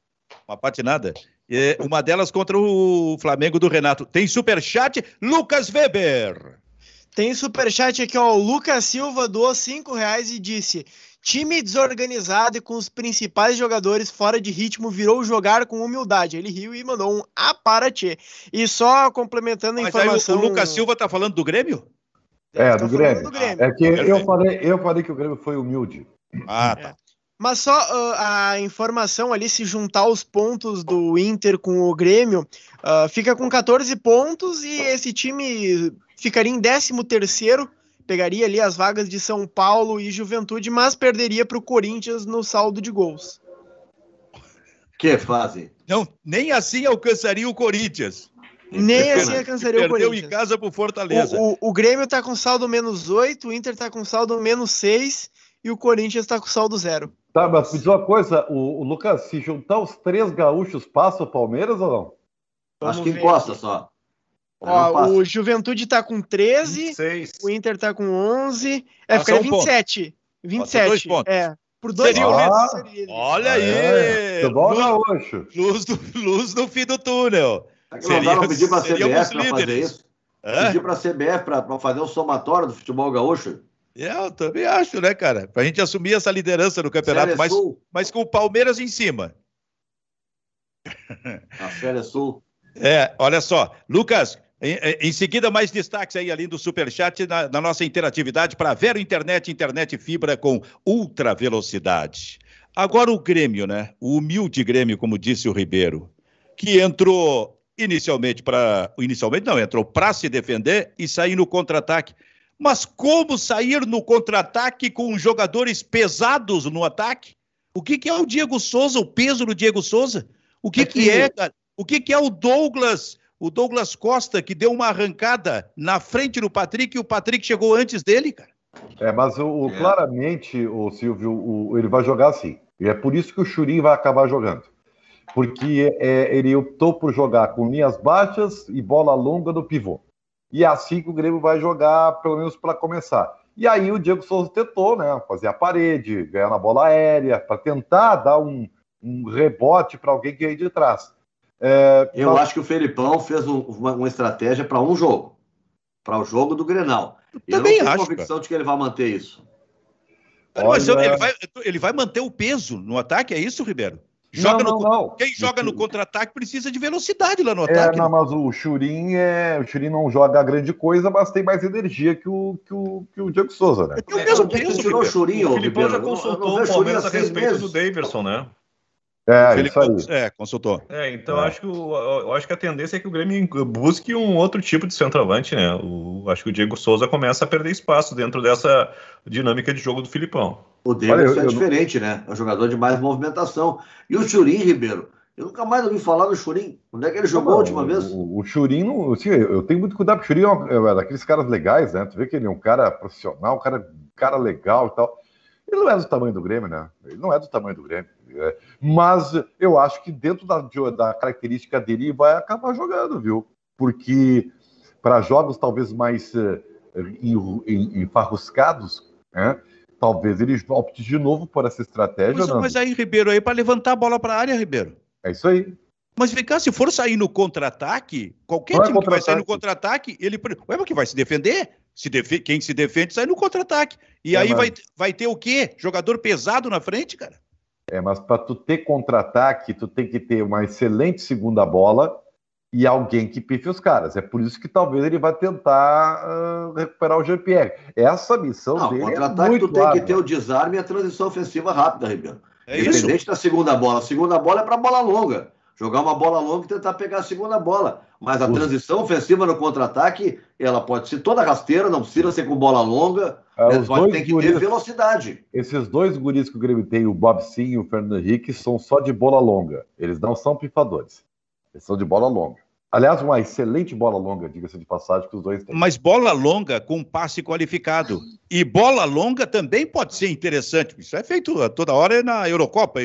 [SPEAKER 2] Uma patinada. É, uma delas contra o Flamengo do Renato. Tem superchat, Lucas Weber.
[SPEAKER 6] Tem superchat aqui, ó. O Lucas Silva doou 5 reais e disse: Time desorganizado e com os principais jogadores fora de ritmo virou jogar com humildade. Ele riu e mandou um Aparatê. E só complementando a
[SPEAKER 2] Mas aí o,
[SPEAKER 6] informação.
[SPEAKER 2] o Lucas Silva tá falando do Grêmio?
[SPEAKER 4] É,
[SPEAKER 6] Tá
[SPEAKER 4] do
[SPEAKER 6] falando
[SPEAKER 4] Grêmio.
[SPEAKER 6] do Grêmio.
[SPEAKER 4] É que eu
[SPEAKER 2] Perfeito.
[SPEAKER 4] falei, eu falei que o Grêmio foi humilde.
[SPEAKER 2] Ah, tá.
[SPEAKER 6] Mas só ah, a informação ali, se juntar os pontos do Inter com o Grêmio, ah, fica com 14 pontos e esse time ficaria em 13 terceiro, pegaria ali as vagas de São Paulo e Juventude, mas perderia para o Corinthians no saldo de gols.
[SPEAKER 5] Que fazem?
[SPEAKER 2] Não, nem assim alcançaria o Corinthians.
[SPEAKER 6] Nem assim
[SPEAKER 2] Perdeu-
[SPEAKER 6] alcançaria o
[SPEAKER 2] Perdeu em
[SPEAKER 6] Corinthians.
[SPEAKER 2] casa pro Fortaleza.
[SPEAKER 6] O, o, o Grêmio tá com saldo menos 8, o Inter tá com saldo menos 6 e o Corinthians tá com saldo zero.
[SPEAKER 4] Tá, mas me diz uma coisa, o, o Lucas, se juntar os três gaúchos, passa o Palmeiras ou não?
[SPEAKER 6] Vamos
[SPEAKER 5] Acho que encosta
[SPEAKER 6] aqui.
[SPEAKER 5] só.
[SPEAKER 6] Ó, o Juventude tá com 13,
[SPEAKER 3] 26.
[SPEAKER 6] o Inter tá com 11, é, ficaria
[SPEAKER 2] um ponto.
[SPEAKER 6] 27. 27.
[SPEAKER 2] dois pontos.
[SPEAKER 6] É, por dois
[SPEAKER 2] Seria
[SPEAKER 6] isso.
[SPEAKER 2] Olha aí!
[SPEAKER 4] É,
[SPEAKER 2] luz,
[SPEAKER 4] gaúcho.
[SPEAKER 2] luz, do, luz no fim do túnel.
[SPEAKER 5] Será que não dá pra pedir pra
[SPEAKER 2] seríamos
[SPEAKER 5] CBF pra fazer isso?
[SPEAKER 2] Hã?
[SPEAKER 5] Pedir pra CBF pra, pra fazer um somatório do futebol gaúcho?
[SPEAKER 2] É, eu também acho, né, cara? Pra gente assumir essa liderança no campeonato, mas, mas com o Palmeiras em cima.
[SPEAKER 5] A Série Sul.
[SPEAKER 2] É, olha só, Lucas, em, em seguida mais destaques aí além do superchat na, na nossa interatividade para Vero Internet, internet fibra com ultra velocidade. Agora o Grêmio, né? O humilde Grêmio, como disse o Ribeiro, que entrou inicialmente para, inicialmente não, entrou para se defender e sair no contra-ataque. Mas como sair no contra-ataque com jogadores pesados no ataque? O que, que é o Diego Souza, o peso do Diego Souza? O que,
[SPEAKER 5] É
[SPEAKER 2] que
[SPEAKER 5] que-
[SPEAKER 2] é, cara? O que, que é o Douglas, o Douglas Costa, que deu uma arrancada na frente do Patrick e o Patrick chegou antes dele, cara?
[SPEAKER 4] É, mas o, o-
[SPEAKER 5] É.
[SPEAKER 4] claramente, o Silvio, o- ele vai jogar assim. E é por isso que o Churin vai acabar jogando. Porque é, ele optou por jogar com linhas baixas e bola longa no pivô. E é assim que o Grêmio vai jogar, pelo menos para começar. E aí o Diego Souza tentou, né? Fazer a parede, ganhar na bola aérea, para tentar dar um, um rebote para alguém que vem de trás. É,
[SPEAKER 5] Eu
[SPEAKER 4] mas-
[SPEAKER 5] acho que o Felipão fez um- uma, uma estratégia para um jogo. Para o jogo do Grenal. Eu
[SPEAKER 2] também
[SPEAKER 5] não tenho
[SPEAKER 2] acho,
[SPEAKER 5] convicção de que ele vai manter isso.
[SPEAKER 2] Mas
[SPEAKER 4] Olha-
[SPEAKER 2] ele vai, ele vai manter o peso no ataque, é isso, Ribeiro? Joga
[SPEAKER 4] não,
[SPEAKER 2] no,
[SPEAKER 4] não, não.
[SPEAKER 2] Quem joga no contra-ataque precisa de velocidade lá no
[SPEAKER 4] É,
[SPEAKER 2] ataque.
[SPEAKER 4] não, mas o Churin é. O Churin não joga grande coisa, mas tem mais energia que o, que o, que o Diego Souza, né?
[SPEAKER 2] Tem o
[SPEAKER 5] É,
[SPEAKER 2] mesmo
[SPEAKER 5] é
[SPEAKER 2] peso,
[SPEAKER 5] o. Churinho,
[SPEAKER 3] O Filipão já consultou
[SPEAKER 5] não
[SPEAKER 3] o Palmeiras a
[SPEAKER 5] seis
[SPEAKER 3] respeito
[SPEAKER 5] meses.
[SPEAKER 3] do Daverson, né?
[SPEAKER 4] É,
[SPEAKER 2] Ele
[SPEAKER 4] isso aí.
[SPEAKER 2] É, consultou.
[SPEAKER 3] É, então
[SPEAKER 4] É.
[SPEAKER 3] acho que o, eu acho que a tendência é que o Grêmio busque um outro tipo de centroavante, né? O, acho que o Diego Souza começa a perder espaço dentro dessa dinâmica de jogo do Filipão.
[SPEAKER 5] O Davidson
[SPEAKER 4] Olha, eu-
[SPEAKER 5] é
[SPEAKER 4] eu-
[SPEAKER 5] diferente, né? É um jogador de mais movimentação. E o Churin, Ribeiro? Eu nunca mais ouvi falar do Churin. Onde é que ele jogou a última
[SPEAKER 4] o,
[SPEAKER 5] vez?
[SPEAKER 4] O, o Churin, não- assim, eu tenho muito cuidado, porque o Churin é, um- é daqueles caras legais, né? Tu vê que ele é um cara profissional, um cara, cara legal e tal. Ele não é do tamanho do Grêmio, né? Ele não é do tamanho do Grêmio. É. Mas eu acho que dentro da, da característica dele vai acabar jogando, viu? Porque para jogos talvez mais en- enfarruscados, né? Talvez ele opte de novo por essa estratégia.
[SPEAKER 2] Mas, mas aí, Ribeiro, aí para levantar a bola para a área, Ribeiro.
[SPEAKER 4] É isso aí.
[SPEAKER 2] Mas vem cá, se for sair no contra-ataque, qualquer
[SPEAKER 4] Não é
[SPEAKER 2] time que vai sair no
[SPEAKER 4] contra-ataque.
[SPEAKER 2] ele. Ué, mas que vai se defender? Se defe- Quem se defende sai no contra-ataque. E
[SPEAKER 4] É,
[SPEAKER 2] aí vai, vai ter o quê? Jogador pesado na frente, cara?
[SPEAKER 4] É, mas para tu ter contra-ataque, tu tem que ter uma excelente segunda bola e alguém que pife os caras. É por isso que talvez ele vai tentar uh, recuperar o Jean-Pierre. Essa missão
[SPEAKER 5] Não,
[SPEAKER 4] dele é
[SPEAKER 5] contra-ataque
[SPEAKER 4] muito
[SPEAKER 5] tu tem que ter o desarme e a transição ofensiva rápida, Ribeiro.
[SPEAKER 2] É isso.
[SPEAKER 5] Independente da segunda bola. A segunda bola é para bola longa. Jogar uma bola longa e tentar pegar a segunda bola. Mas a transição ofensiva no contra-ataque, ela pode ser toda rasteira, não precisa ser com bola longa.
[SPEAKER 4] Ah,
[SPEAKER 5] né?
[SPEAKER 4] os
[SPEAKER 5] Pode
[SPEAKER 4] dois
[SPEAKER 5] ter que
[SPEAKER 4] guris-
[SPEAKER 5] ter velocidade.
[SPEAKER 4] Esses dois guris que o Grêmio tem, o Bob Sim e o Fernando Henrique, são só de bola longa. Eles não são pifadores. Eles são de bola longa. Aliás, uma excelente bola longa, diga-se de passagem, que os dois têm.
[SPEAKER 2] Mas bola longa com passe qualificado. E bola longa também pode ser interessante. Isso é feito toda hora na Eurocopa.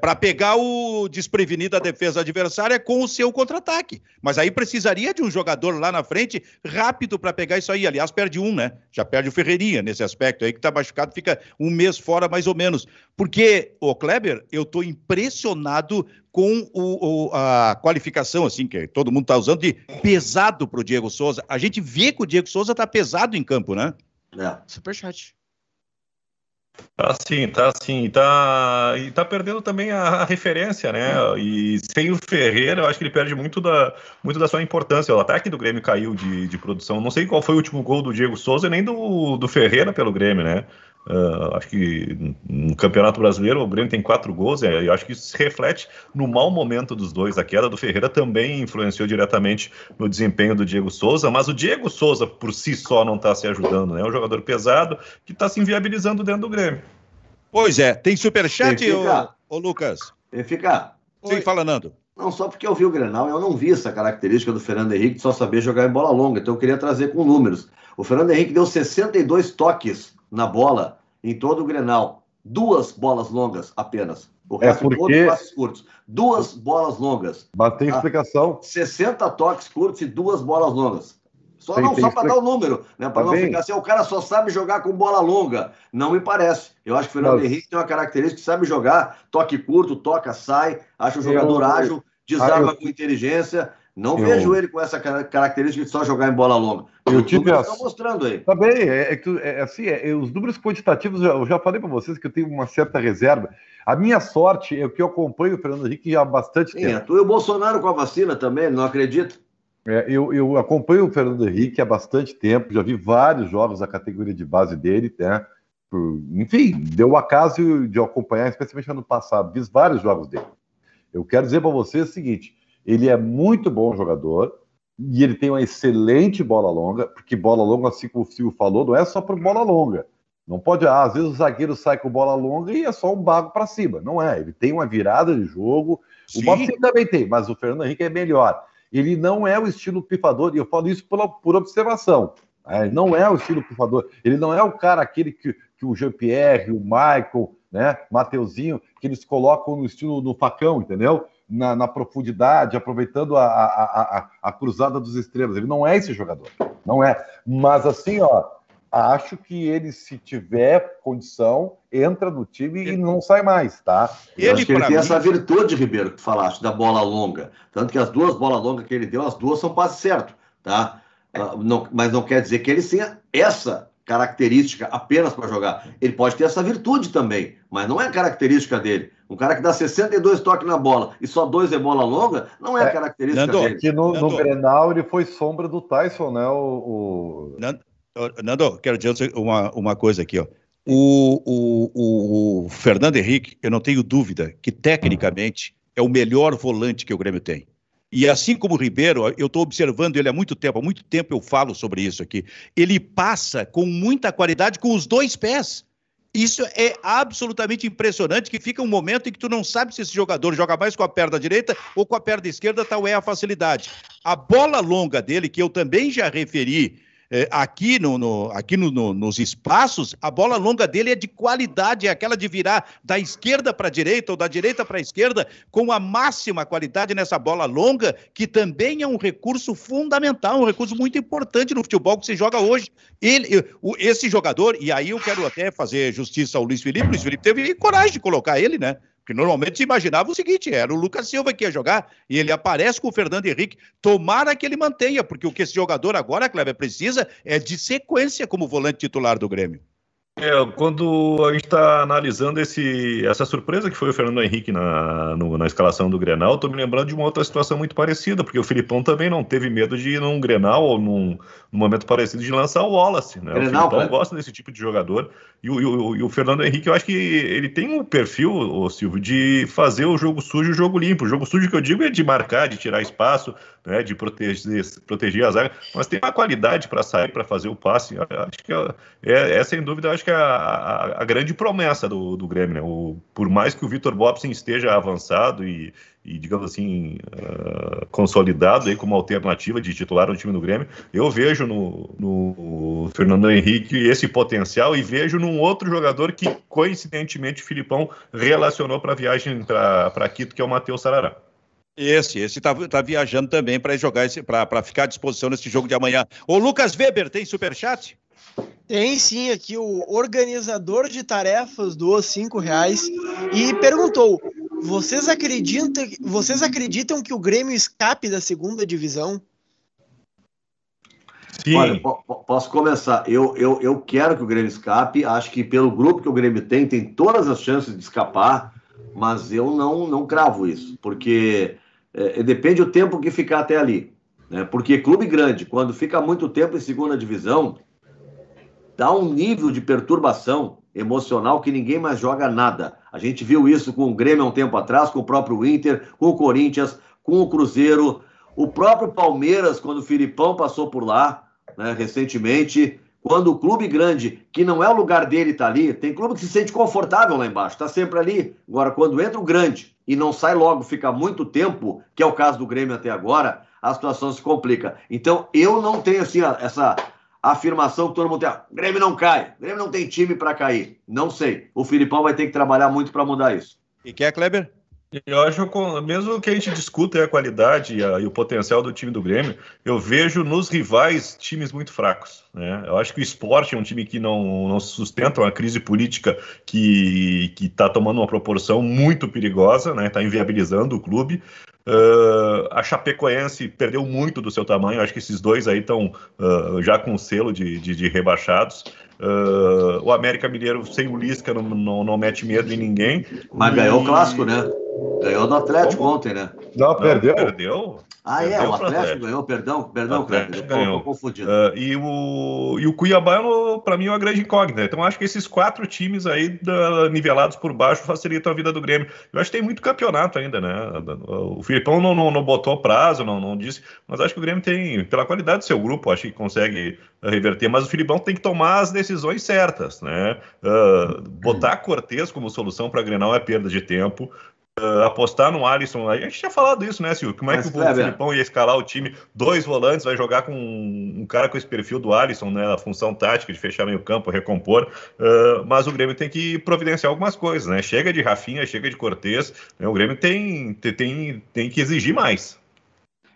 [SPEAKER 2] para pegar o desprevenido da defesa adversária com o seu contra-ataque. Mas aí precisaria de um jogador lá na frente rápido para pegar isso aí. Aliás, perde um, né? Já perde o Ferreirinha nesse aspecto aí, que está machucado, fica um mês fora mais ou menos. Porque, o Kleber, eu estou impressionado com o- o- a qualificação, assim, que todo mundo está usando, de pesado para o Diego Souza. A gente vê que o Diego Souza está pesado em campo, né?
[SPEAKER 5] É.
[SPEAKER 6] Superchat.
[SPEAKER 3] Tá sim, tá sim. E tá, e tá perdendo também a, a referência, né? E sem o Ferreira, eu acho que ele perde muito da, muito da sua importância. O ataque do Grêmio caiu de, de produção. Não sei qual foi o último gol do Diego Souza nem do, do Ferreira pelo Grêmio, né? Ah, acho que no Campeonato Brasileiro o Grêmio tem quatro gols, é, eu acho que isso se reflete no mau momento dos dois. A queda do Ferreira também influenciou diretamente no desempenho do Diego Souza, mas o Diego Souza por si só não está se ajudando, né? É um jogador pesado que está se inviabilizando dentro do Grêmio.
[SPEAKER 2] Pois é, tem superchat,
[SPEAKER 5] que
[SPEAKER 2] ô,
[SPEAKER 5] ficar.
[SPEAKER 2] ô Lucas?
[SPEAKER 5] E fica.
[SPEAKER 2] Sim, fala, Nando.
[SPEAKER 5] Não, só porque eu vi o Grenal, eu não vi essa característica do Fernando Henrique de só saber jogar em bola longa, então eu queria trazer com números. O Fernando Henrique deu 62 toques na bola em todo o Grenal. Duas bolas longas apenas. O
[SPEAKER 4] É
[SPEAKER 5] resto
[SPEAKER 4] porque-
[SPEAKER 5] todos passes curtos. Duas bolas longas.
[SPEAKER 4] Mas tem
[SPEAKER 5] Ah.
[SPEAKER 4] explicação.
[SPEAKER 5] 60 toques curtos e duas bolas longas. Só
[SPEAKER 4] Tem-
[SPEAKER 5] não,
[SPEAKER 4] tem
[SPEAKER 5] só para dar o número, né? Para
[SPEAKER 4] Tá
[SPEAKER 5] não ficar assim, o cara só sabe jogar com bola longa. Não me parece. Eu acho que o Fernando
[SPEAKER 4] Mas-
[SPEAKER 5] Henrique tem uma característica que sabe jogar, toque curto, toca, sai, acha o jogador
[SPEAKER 4] Eu-
[SPEAKER 5] ágil, desarma
[SPEAKER 4] Ah, eu-
[SPEAKER 5] com inteligência. Não
[SPEAKER 4] Eu-
[SPEAKER 5] vejo ele com essa cara- característica de só jogar em bola longa.
[SPEAKER 4] Eu tive
[SPEAKER 5] estão mostrando aí.
[SPEAKER 4] Tá bem, é, é é assim, é, é, os números quantitativos, eu já falei para vocês que eu tenho uma certa reserva. A minha sorte é que eu acompanho o Fernando Henrique há bastante
[SPEAKER 5] Sim, é
[SPEAKER 4] tempo.
[SPEAKER 5] tu e o Bolsonaro com a vacina também, ele não acredita?
[SPEAKER 4] É, eu, eu acompanho o Fernando Henrique há bastante tempo, já vi vários jogos da categoria de base dele, né? Por- enfim, deu o acaso de acompanhar, especialmente ano passado, vi vários jogos dele. Eu quero dizer para vocês o seguinte: ele é muito bom jogador e ele tem uma excelente bola longa, porque bola longa, assim como o Silvio falou, não é só por bola longa. Não pode, ah, às vezes o zagueiro sai com bola longa e é só um bago para cima. Não é, ele tem uma virada de jogo. O
[SPEAKER 2] Sim.
[SPEAKER 4] Bob também tem, mas o Fernando Henrique é melhor. Ele não é o estilo pifador, e eu falo isso por, por observação. né? Ele não é o estilo pifador. Ele não é o cara aquele que, que o Jean-Pierre, o Michael, né, Mateuzinho, que eles colocam no estilo do facão, entendeu? Na, na profundidade, aproveitando a, a, a, a- cruzada dos extremos. Ele não é esse jogador. Não é. Mas assim, ó, acho que ele, se tiver condição, entra no time e não sai mais, tá?
[SPEAKER 5] Eu
[SPEAKER 2] Ele,
[SPEAKER 5] acho que ele tem
[SPEAKER 2] mim-
[SPEAKER 5] essa virtude, Ribeiro, que tu falaste, da bola longa. Tanto que as duas bolas longas que ele deu, as duas são passe certo, tá? Ah, não- mas não quer dizer que ele tenha essa característica apenas para jogar. Ele pode ter essa virtude também, mas não é característica dele. Um cara que dá 62 toques na bola e só dois é bola longa, não é,
[SPEAKER 4] É,
[SPEAKER 5] característica
[SPEAKER 2] Nando,
[SPEAKER 5] dele.
[SPEAKER 4] Que no, no
[SPEAKER 2] Nando.
[SPEAKER 4] Grenal ele foi sombra do Tyson, né? O, o-
[SPEAKER 2] Ô, Nando, quero dizer uma, uma coisa aqui, ó. O, o, o Fernando Henrique, eu não tenho dúvida que tecnicamente é o melhor volante que o Grêmio tem. E assim como o Ribeiro, eu estou observando ele há muito tempo, há muito tempo eu falo sobre isso aqui. Ele passa com muita qualidade com os dois pés. Isso é absolutamente impressionante, que fica um momento em que tu não sabe se esse jogador joga mais com a perna direita ou com a perna esquerda, tal é a facilidade. A bola longa dele, que eu também já referi é, aqui, no, no- aqui no- no- nos espaços, a bola longa dele é de qualidade, é aquela de virar da esquerda para a direita ou da direita para a esquerda, com a máxima qualidade nessa bola longa, que também é um recurso fundamental, um recurso muito importante no futebol que se joga hoje. Ele, o- esse jogador, e aí eu quero até fazer justiça ao Luiz Felipe, Luiz Felipe teve coragem de colocar ele, né? Porque normalmente se imaginava o seguinte: era o Lucas Silva que ia jogar e ele aparece com o Fernando Henrique. Tomara que ele mantenha, porque o que esse jogador agora, Kleber, precisa é de sequência como volante titular do Grêmio.
[SPEAKER 3] É, quando a gente está analisando esse, essa surpresa que foi o Fernando Henrique na, no, na escalação do Grenal, estou me lembrando de uma outra situação muito parecida, porque o Filipão também não teve medo de ir num Grenal ou num, num momento parecido de lançar o Wallace. Né? Grenal, o Filipão gosta desse tipo de jogador. E o, e, o, e o, Fernando Henrique, eu acho que ele tem um perfil, o Silvio, de fazer o jogo sujo e o jogo limpo. O jogo sujo que eu digo é de marcar, de tirar espaço, né, de proteger, proteger a zaga, mas tem uma qualidade para sair, para fazer o passe. Acho que é, é, é, sem dúvida, acho que é a, a, a grande promessa do, do Grêmio. Né? O, por mais que o Vitor Bobson esteja avançado e, e digamos assim, uh, consolidado aí como alternativa de titular no time do Grêmio, eu vejo no, no Fernando Henrique esse potencial e vejo num outro jogador que, coincidentemente, o Filipão relacionou para a viagem para Quito, que é o Matheus Sarará.
[SPEAKER 2] Esse, esse está tá viajando também para jogar para ficar à disposição nesse jogo de amanhã. O Lucas Weber tem superchat?
[SPEAKER 6] Tem sim, aqui o organizador de tarefas doou cinco reais e perguntou: vocês acreditam, vocês acreditam que o Grêmio escape da segunda divisão?
[SPEAKER 5] Sim. Olha, posso começar. Eu, eu, eu quero que o Grêmio escape. Acho que pelo grupo que o Grêmio tem, tem todas as chances de escapar mas eu não, não cravo isso, porque é, depende do tempo que ficar até ali. Né? Porque clube grande, quando fica muito tempo em segunda divisão, dá um nível de perturbação emocional que ninguém mais joga nada. A gente viu isso com o Grêmio há um tempo atrás, com o próprio Inter, com o Corinthians, com o Cruzeiro, o próprio Palmeiras, quando o Filipão passou por lá, né, recentemente, quando o clube grande, que não é o lugar dele, está ali, tem clube que se sente confortável lá embaixo, está sempre ali. Agora, quando entra o grande e não sai logo, fica muito tempo, que é o caso do Grêmio até agora, a situação se complica. Então, eu não tenho assim, essa afirmação que todo mundo tem. Grêmio não cai, Grêmio não tem time para cair. Não sei. O Filipão vai ter que trabalhar muito para mudar isso.
[SPEAKER 2] E quer, Kleber?
[SPEAKER 3] Eu acho mesmo que a gente discuta a qualidade e, a, e, o potencial do time do Grêmio, eu vejo nos rivais times muito fracos. Né? Eu acho que o esporte é um time que não, não sustenta uma crise política que está tomando uma proporção muito perigosa, está né? Tá inviabilizando o clube. Uh, a Chapecoense perdeu muito do seu tamanho, acho que esses dois aí estão uh, já com selo de, de, de rebaixados. Uh, o América Mineiro sem o Lisca não, não, não mete medo em ninguém.
[SPEAKER 5] Mas e... ganhou o clássico, né? Ganhou do Atlético Como? ontem, né?
[SPEAKER 4] Não, perdeu.
[SPEAKER 3] Não, perdeu?
[SPEAKER 5] Ah, é, o Atlético, Atlético, ganhou, perdão, perdão, Atlético
[SPEAKER 3] ganhou. Tô confundindo. Uh, e, o, e o Cuiabá, para mim, é uma grande incógnita. Então, acho que esses quatro times aí, da, nivelados por baixo, facilitam a vida do Grêmio. Eu acho que tem muito campeonato ainda, né? O Filipão não, não, não botou prazo, não, não disse, mas acho que o Grêmio tem, pela qualidade do seu grupo, acho que consegue reverter. Mas o Filipão tem que tomar as decisões certas, né? Uh, botar Cortez como solução para Grenal é perda de tempo uh, apostar no Alisson. A gente tinha falado isso, né, Silvio? Como é que o, é, Filipão ia escalar o time? Dois volantes, vai jogar com um, cara com esse perfil do Alisson, né? A função tática de fechar meio campo, recompor. Uh, mas o Grêmio tem que providenciar algumas coisas, né? Chega de Rafinha, chega de Cortez. Né? O Grêmio tem, tem, tem que exigir mais.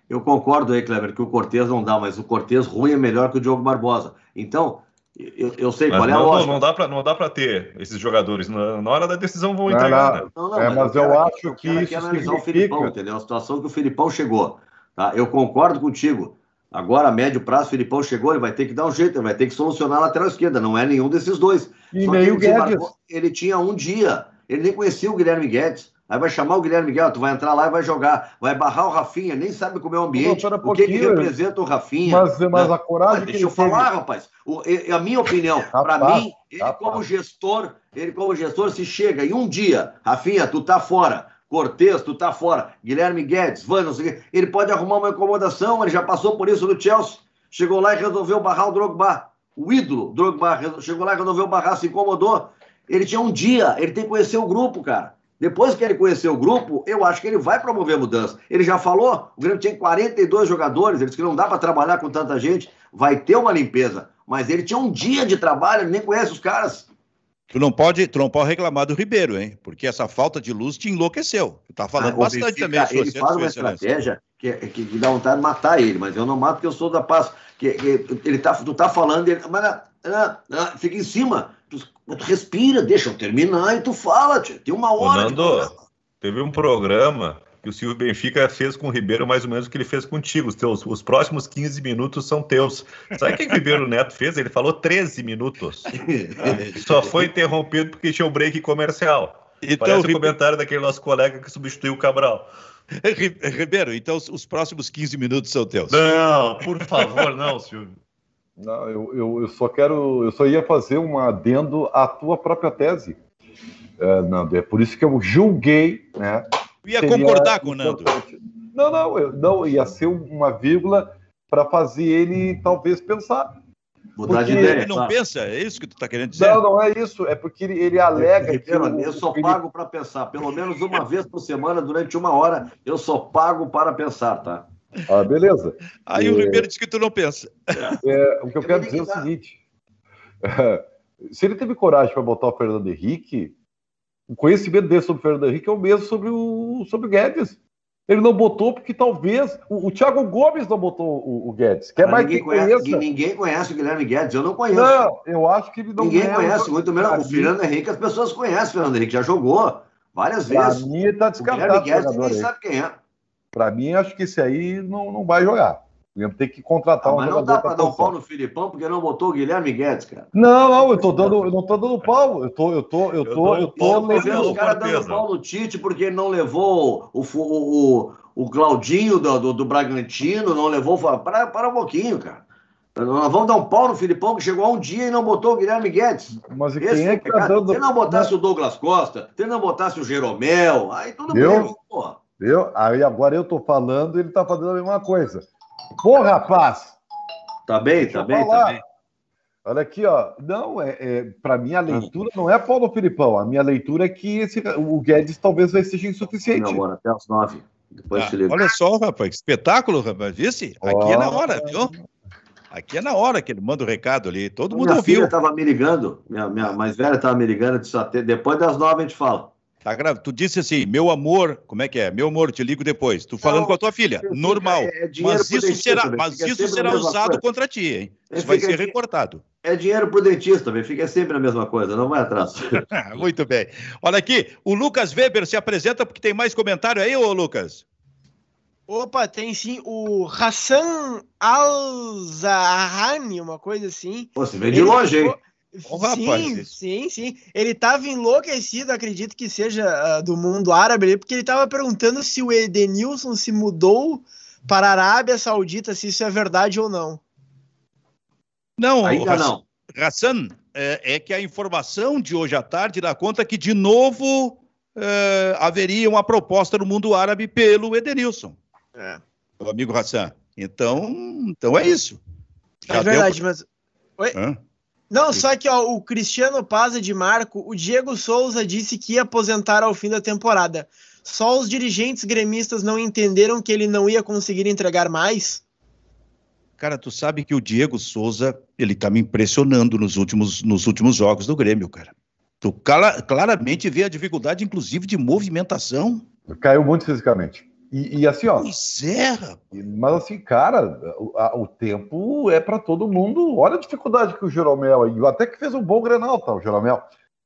[SPEAKER 5] Eu concordo aí, Kleber, que o Cortez não dá, mas o Cortez ruim é melhor que o Diogo Barbosa. Então, eu, eu sei mas qual é a lógica.
[SPEAKER 3] Não dá para não dá para ter esses jogadores na, na, hora da decisão vão entregar. Né?
[SPEAKER 4] Não, não, é, mas, eu, eu acho que isso
[SPEAKER 5] significa... o Filipão, entendeu? A situação que o Filipão chegou, tá? Eu concordo contigo. Agora, a médio prazo, o Filipão chegou, ele vai ter que dar um jeito, ele vai ter que solucionar a lateral esquerda. Não é nenhum desses dois.
[SPEAKER 4] E nem o Guedes.
[SPEAKER 5] Ele tinha um dia, ele nem conhecia o Guilherme Guedes. Aí vai chamar o Guilherme Miguel, tu vai entrar lá e vai jogar, vai barrar o Rafinha, nem sabe como é o ambiente, o que, que representa o Rafinha.
[SPEAKER 4] Mas, mas né? a coragem. Mas
[SPEAKER 5] deixa eu falar, teve... rapaz. O, a minha opinião, <laughs> para mim, ele rapaz. como gestor, ele como gestor, se chega em um dia, Rafinha, tu tá fora. Cortez, tu tá fora. Guilherme Guedes, Van, ele pode arrumar uma incomodação, ele já passou por isso no Chelsea. Chegou lá e resolveu barrar o Drogba. O ídolo, Drogba, chegou lá e resolveu barrar, se incomodou. Ele tinha um dia, ele tem que conhecer o grupo, cara. Depois que ele conheceu o grupo, eu acho que ele vai promover mudança. Ele já falou, o Grêmio tinha 42 jogadores, ele disse que não dá para trabalhar com tanta gente, vai ter uma limpeza. Mas ele tinha um dia de trabalho, ele nem conhece os caras.
[SPEAKER 2] Tu não pode, tu não pode reclamar do Ribeiro, hein? Porque essa falta de luz te enlouqueceu. Tu tá falando ah, bastante Benfica, também.
[SPEAKER 5] Ele faz uma estratégia que, que, que, dá vontade de matar ele, mas eu não mato porque eu sou da paz. Que, que ele tá, tu tá falando, ele, mas ah, ah, ah fica em cima. Tu respira, deixa eu terminar e tu fala, tia. Tem uma hora.
[SPEAKER 3] Nando, teve um programa que o Silvio Benfica fez com o Ribeiro mais ou menos o que ele fez contigo. Os, teus, os próximos 15 minutos são teus. Sabe o que o Ribeiro Neto fez? Ele falou 13 minutos. <laughs> Só foi interrompido porque tinha um break comercial. Então, Parece o Ribe... comentário daquele nosso colega que substituiu o Cabral.
[SPEAKER 2] Ribeiro, então os próximos 15 minutos são teus.
[SPEAKER 3] Não, por favor, não, Silvio.
[SPEAKER 4] Não, eu, eu, eu, só quero, eu só ia fazer um adendo à tua própria tese, é, Nando. É por isso que eu julguei, né?
[SPEAKER 2] ia concordar com o Nando.
[SPEAKER 4] Não, não, eu, não, ia ser uma vírgula para fazer ele talvez pensar.
[SPEAKER 2] Mudar porque de ideia. Ele não tá. pensa, é isso que tu está querendo dizer?
[SPEAKER 4] Não, não é isso, é porque ele, ele alega
[SPEAKER 5] eu,
[SPEAKER 4] que.
[SPEAKER 5] Eu, eu só pago para pensar, pelo menos uma vez por semana, durante uma hora, eu só pago para pensar, tá?
[SPEAKER 4] Ah, beleza.
[SPEAKER 2] Aí é... o Ribeiro disse que tu não pensa.
[SPEAKER 4] É, o que eu quero dizer é o seguinte: <laughs> se ele teve coragem para botar o Fernando Henrique, o conhecimento dele sobre o Fernando Henrique é o mesmo sobre o, sobre o Guedes. Ele não botou porque talvez o, o Thiago Gomes não botou o, o Guedes. Quer mais
[SPEAKER 5] ninguém, conhece, ninguém conhece o Guilherme Guedes, eu não conheço.
[SPEAKER 4] Não, eu acho que ele não
[SPEAKER 5] Ninguém conhece, muito menos o Fernando Henrique, as pessoas conhecem o Fernando Henrique, já jogou várias vezes.
[SPEAKER 4] Mim, tá descartado. O Guilherme Guedes ninguém sabe quem é. Para mim, acho que esse aí não, não vai jogar. Vamos ter que contratar ah, um
[SPEAKER 5] mas não dá para dar um pau no Filipão porque não botou o Guilherme Guedes, cara.
[SPEAKER 4] Não, não, eu tô dando, eu não tô dando pau. Eu tô, eu tô, eu tô, eu tô. Eu tô
[SPEAKER 5] vendo os caras dando pau no Tite porque ele não levou o, o, o, o Claudinho do, do, do, Bragantino, não levou. Para, para um pouquinho, cara. Nós vamos dar um pau no Filipão que chegou há um dia e não botou o Guilherme Guedes.
[SPEAKER 4] Mas quem Esse, é que tá dando...
[SPEAKER 5] Se não botasse não. o Douglas Costa, se não botasse o Jeromel, aí tudo bem, porra.
[SPEAKER 4] Eu, aí agora eu tô falando e ele tá fazendo a mesma coisa. Pô, rapaz!
[SPEAKER 5] Tá bem, tá bem, tá bem.
[SPEAKER 4] Olha aqui, ó. Não, é, é para mim a leitura não é Paulo Filipão. A minha leitura é que esse, o Guedes talvez vai seja insuficiente. Não,
[SPEAKER 5] agora até as nove. Depois
[SPEAKER 2] ah, olha só, rapaz, que espetáculo, rapaz. Vice? Aqui oh. é na hora, viu? Aqui é na hora que ele manda o recado ali. Todo mundo
[SPEAKER 5] minha
[SPEAKER 2] ouviu.
[SPEAKER 5] Minha filha estava me ligando, minha, minha mais velha estava me ligando, disse, até, depois das nove a gente fala.
[SPEAKER 2] Tá grave. Tu disse assim, meu amor, como é que é? Meu amor, te ligo depois. Tu falando não, com a tua filha, normal. É, é mas isso será, mas isso será usado coisa. contra ti, hein? Isso vai ser recortado.
[SPEAKER 5] É dinheiro pro dentista, também. Fica sempre a mesma coisa, não vai atrás. <laughs>
[SPEAKER 2] Muito bem. Olha aqui, o Lucas Weber se apresenta porque tem mais comentário aí, ô Lucas?
[SPEAKER 6] Opa, tem sim. O Hassan Al-Zahani, uma coisa assim.
[SPEAKER 5] Pô, você vem de longe, ficou... hein?
[SPEAKER 6] Oh, sim, sim, sim. Ele estava enlouquecido, acredito que seja uh, do mundo árabe, porque ele estava perguntando se o Edenilson se mudou para a Arábia Saudita, se isso é verdade ou não.
[SPEAKER 2] Não, ainda Hassan, não. Hassan, é, é, que a informação de hoje à tarde dá conta que, de novo, é, haveria uma proposta no mundo árabe pelo Edenilson. É. O amigo Hassan. Então, então é isso.
[SPEAKER 6] Já é verdade, deu... mas. Oi? Hã? Não, só que ó, o Cristiano Paz de Marco, o Diego Souza disse que ia aposentar ao fim da temporada. Só os dirigentes gremistas não entenderam que ele não ia conseguir entregar mais?
[SPEAKER 2] Cara, tu sabe que o Diego Souza, ele tá me impressionando nos últimos, nos últimos jogos do Grêmio, cara. Tu clara, claramente vê a dificuldade, inclusive, de movimentação.
[SPEAKER 4] Caiu muito fisicamente. E, e, assim, ó.
[SPEAKER 2] Pois é,
[SPEAKER 4] Mas assim, cara, o, a, o tempo é para todo mundo. Olha a dificuldade que o Jeromel aí. Até que fez um bom granal, tá, o Jeromel.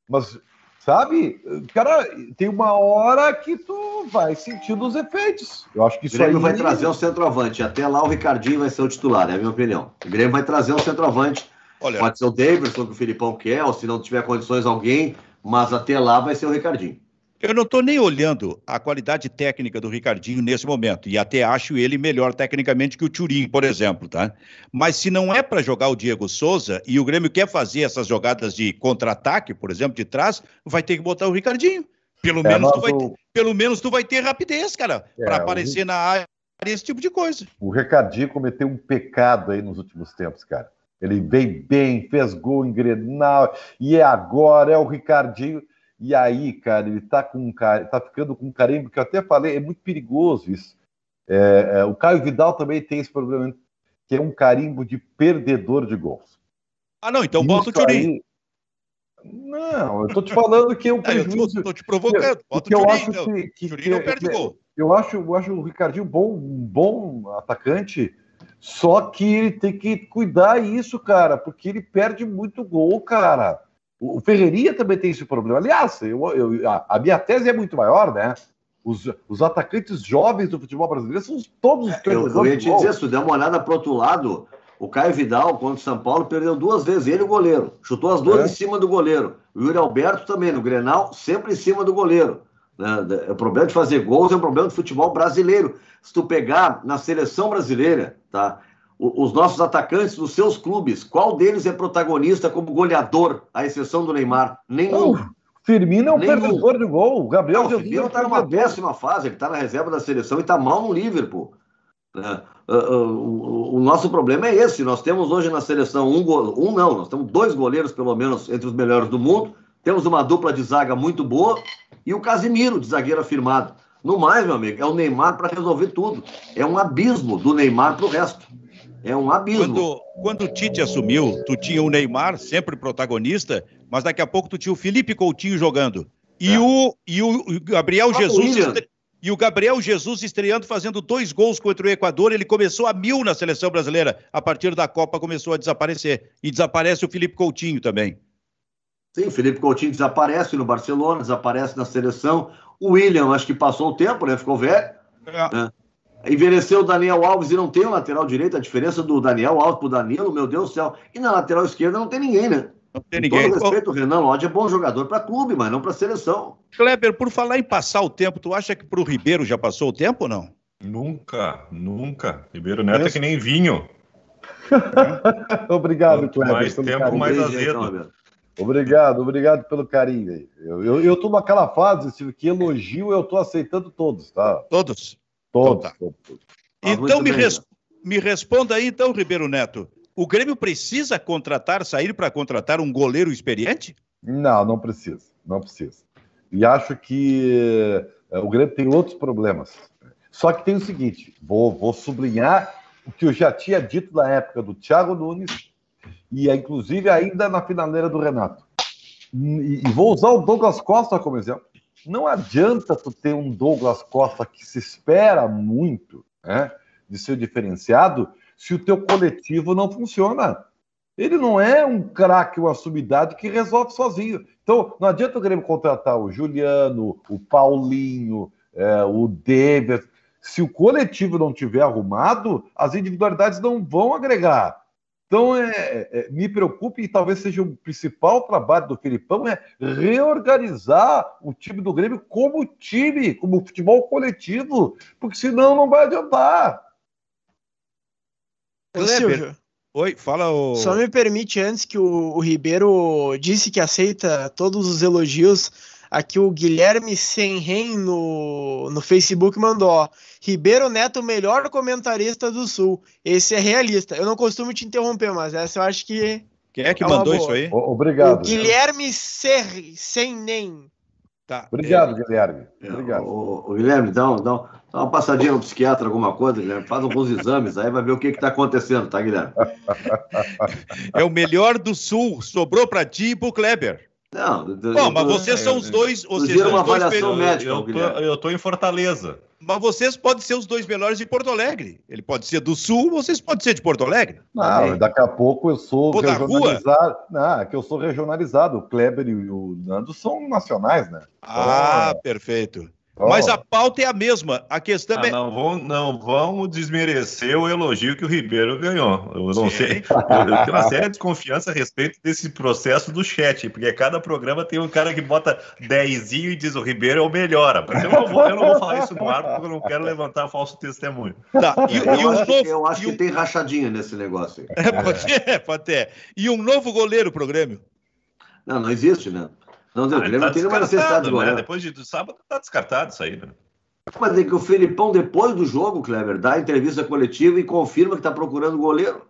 [SPEAKER 4] Mas, sabe, cara, tem uma hora que tu vai sentindo os efeitos. Eu acho que isso
[SPEAKER 5] O Grêmio aí... vai trazer um centroavante. Até lá o Ricardinho vai ser o titular, é a minha opinião. O Grêmio vai trazer um centroavante. Olha... Pode ser o Davidson, que o Filipão quer, ou se não tiver condições, alguém. Mas até lá vai ser o Ricardinho.
[SPEAKER 2] Eu não estou nem olhando a qualidade técnica do Ricardinho nesse momento, e até acho ele melhor tecnicamente que o Turim, por exemplo, tá? Mas se não é para jogar o Diego Souza e o Grêmio quer fazer essas jogadas de contra-ataque, por exemplo, de trás, vai ter que botar o Ricardinho. Pelo, é, menos, tu vai ter, pelo menos tu vai ter rapidez, cara, é, para aparecer o... na área, esse tipo de coisa.
[SPEAKER 4] O Ricardinho cometeu um pecado aí nos últimos tempos, cara. Ele veio bem, fez gol em Grenal, e é agora, é o Ricardinho e aí, cara, ele tá com um tá ficando com um carimbo que eu até falei, é muito perigoso isso. É, é, o Caio Vidal também tem esse problema, que é um carimbo de perdedor de gols.
[SPEAKER 2] Ah, não, então bota o Turim.
[SPEAKER 4] Não, eu tô te falando que é um <laughs>
[SPEAKER 2] prejuízo. É, eu tô, te provocando. Bota
[SPEAKER 4] que o Turim, eu acho então. que, que, que, não perde gol. Eu acho, eu acho o Ricardinho bom, um bom atacante, só que ele tem que cuidar isso, cara, porque ele perde muito gol, cara. O Ferreirinha também tem esse problema. Aliás, eu, eu, a, a, minha tese é muito maior, né? Os, os atacantes jovens do futebol brasileiro são todos os
[SPEAKER 5] Eu, eu ia te dizer, se tu der uma olhada pro outro lado, o Caio Vidal contra o São Paulo perdeu duas vezes, ele e o goleiro. Chutou as duas
[SPEAKER 4] É.
[SPEAKER 5] em cima do goleiro. O Yuri Alberto também, no Grenal, sempre em cima do goleiro. né? O problema de fazer gols é um problema do futebol brasileiro. Se tu pegar na seleção brasileira, tá? Os nossos atacantes dos seus clubes, qual deles é protagonista como goleador, à exceção do Neymar? Nenhum.
[SPEAKER 4] Não, Firmino é um
[SPEAKER 5] Nenhum.
[SPEAKER 4] perdedor de gol. O Gabriel
[SPEAKER 5] Não, o
[SPEAKER 4] Jesus
[SPEAKER 5] Firmino
[SPEAKER 4] é um
[SPEAKER 5] está numa péssima fase, ele está na reserva da seleção e está mal no Liverpool. né? Ah, ah, o, nosso problema é esse. Nós temos hoje na seleção um gol, um não, nós temos dois goleiros, pelo menos, entre os melhores do mundo. Temos uma dupla de zaga muito boa e o Casimiro, de zagueiro afirmado. No mais, meu amigo, é o Neymar para resolver tudo. É um abismo do Neymar para o resto. É um abismo.
[SPEAKER 2] Quando, quando o Tite assumiu, tu tinha o Neymar, sempre protagonista, mas daqui a pouco tu tinha o Felipe Coutinho jogando. E,
[SPEAKER 5] É.
[SPEAKER 2] o, e o, Gabriel
[SPEAKER 5] Ah,
[SPEAKER 2] Jesus. Estre- E o Gabriel Jesus estreando, fazendo dois gols contra o Equador. Ele começou a mil na seleção brasileira. A partir da Copa começou a desaparecer. E desaparece o Felipe Coutinho também.
[SPEAKER 5] Sim, o Felipe Coutinho desaparece no Barcelona, desaparece na seleção. O William, acho que passou o tempo, né? Ficou velho.
[SPEAKER 2] É.
[SPEAKER 5] Envelheceu o Daniel Alves e não tem o lateral direito. A diferença do Daniel Alves pro Danilo, meu Deus do céu. E na lateral esquerda não tem ninguém, né?
[SPEAKER 2] Não tem
[SPEAKER 5] Com
[SPEAKER 2] ninguém.
[SPEAKER 5] todo respeito, o Renan Lodge é bom jogador para clube, mas não para seleção.
[SPEAKER 2] Kleber, por falar em passar o tempo, tu acha que pro Ribeiro já passou o tempo ou não?
[SPEAKER 3] Nunca, nunca. Ribeiro Neto é que nem vinho. <laughs>
[SPEAKER 4] Obrigado,
[SPEAKER 3] Quanto
[SPEAKER 4] Kleber.
[SPEAKER 3] mais
[SPEAKER 4] pelo
[SPEAKER 3] tempo,
[SPEAKER 4] carinho.
[SPEAKER 3] mais azedo.
[SPEAKER 5] então.
[SPEAKER 4] Obrigado, obrigado pelo carinho aí. Eu, eu, eu tô naquela fase, Silvio, que elogio eu tô aceitando todos, tá?
[SPEAKER 2] Todos.
[SPEAKER 4] Todos.
[SPEAKER 2] Então tá.
[SPEAKER 4] todos.
[SPEAKER 2] Então me, res- me responda aí, então, Ribeiro Neto. O Grêmio precisa contratar, sair para contratar um goleiro experiente?
[SPEAKER 4] Não, não precisa, não precisa. E acho que eh, o Grêmio tem outros problemas. Só que tem o seguinte, vou, vou sublinhar o que eu já tinha dito na época do Thiago Nunes e inclusive ainda na finaleira do Renato. E, e vou usar o Douglas Costa como exemplo. Não adianta tu ter um Douglas Costa que se espera muito né, de ser diferenciado se o teu coletivo não funciona. Ele não é um craque, uma sumidade que resolve sozinho. Então, não adianta o Grêmio contratar o Juliano, o Paulinho, é, o David. Se o coletivo não tiver arrumado, as individualidades não vão agregar. Então, é, é, me preocupe, e talvez seja o principal trabalho do Filipão, é reorganizar o time do Grêmio como time, como futebol coletivo, porque senão não vai adiantar.
[SPEAKER 2] Kleber, Oi, fala o.
[SPEAKER 6] só me permite antes que o, o Ribeiro disse que aceita todos os elogios. Aqui o Guilherme Senren no, no Facebook mandou, ó. Ribeiro Neto, o melhor comentarista do Sul. Esse é realista. Eu não costumo te interromper, mas essa eu acho que.
[SPEAKER 2] Quem é que
[SPEAKER 6] É
[SPEAKER 2] mandou
[SPEAKER 6] boa.
[SPEAKER 2] isso aí?
[SPEAKER 4] O- Obrigado.
[SPEAKER 6] O Guilherme Ser, Senen.
[SPEAKER 2] Tá.
[SPEAKER 4] Obrigado, Guilherme.
[SPEAKER 5] É,
[SPEAKER 4] Obrigado.
[SPEAKER 5] O, o Guilherme, dá, um- dá, um- dá uma passadinha no psiquiatra, alguma coisa, Guilherme. Faz alguns exames, aí vai ver o que está acontecendo, tá, Guilherme? <laughs>
[SPEAKER 2] É o melhor do Sul. Sobrou para ti e pro Kleber.
[SPEAKER 5] Não,
[SPEAKER 2] Bom, mas vocês são os dois. Vocês são
[SPEAKER 5] uma
[SPEAKER 2] os dois
[SPEAKER 5] avaliação médica.
[SPEAKER 3] Eu, tô,
[SPEAKER 5] Guilherme.
[SPEAKER 3] eu tô em Fortaleza.
[SPEAKER 2] Mas vocês podem ser os dois melhores de Porto Alegre. Ele pode ser do Sul, vocês podem ser de Porto Alegre.
[SPEAKER 4] Não, daqui a pouco eu sou
[SPEAKER 2] Pô,
[SPEAKER 4] regionalizado. Não, é que eu sou regionalizado. O Kleber e o Nando são nacionais, né?
[SPEAKER 2] Ah,
[SPEAKER 4] Oh.
[SPEAKER 2] perfeito.
[SPEAKER 4] Oh,
[SPEAKER 2] Mas a pauta é a mesma. A questão
[SPEAKER 3] Ah,
[SPEAKER 2] é.
[SPEAKER 3] não, vão, não vamos desmerecer o elogio que o Ribeiro ganhou. Eu não
[SPEAKER 2] Sim.
[SPEAKER 3] sei. Eu, eu tenho uma séria desconfiança a respeito desse processo do chat, porque cada programa tem um cara que bota dezinho e diz o Ribeiro é o melhor. Mas eu não vou, eu não vou falar isso no ar, porque eu não quero levantar falso testemunho.
[SPEAKER 2] Tá, e, e
[SPEAKER 5] Eu
[SPEAKER 2] um
[SPEAKER 5] acho, que,
[SPEAKER 2] novo.
[SPEAKER 5] eu acho
[SPEAKER 2] e
[SPEAKER 5] que
[SPEAKER 2] um-
[SPEAKER 5] tem rachadinha nesse negócio aí.
[SPEAKER 2] É, pode ter, pode ter. E um novo goleiro pro Grêmio.
[SPEAKER 5] Não, não existe, né? Não, o
[SPEAKER 3] Ah,
[SPEAKER 5] Grêmio
[SPEAKER 3] tá
[SPEAKER 5] tem nenhuma necessidade de
[SPEAKER 3] né?
[SPEAKER 5] goleiro.
[SPEAKER 3] Depois de do sábado tá descartado isso aí, né?
[SPEAKER 5] Mas é que o Felipão, depois do jogo, Kleber, dá entrevista coletiva e confirma que está procurando goleiro.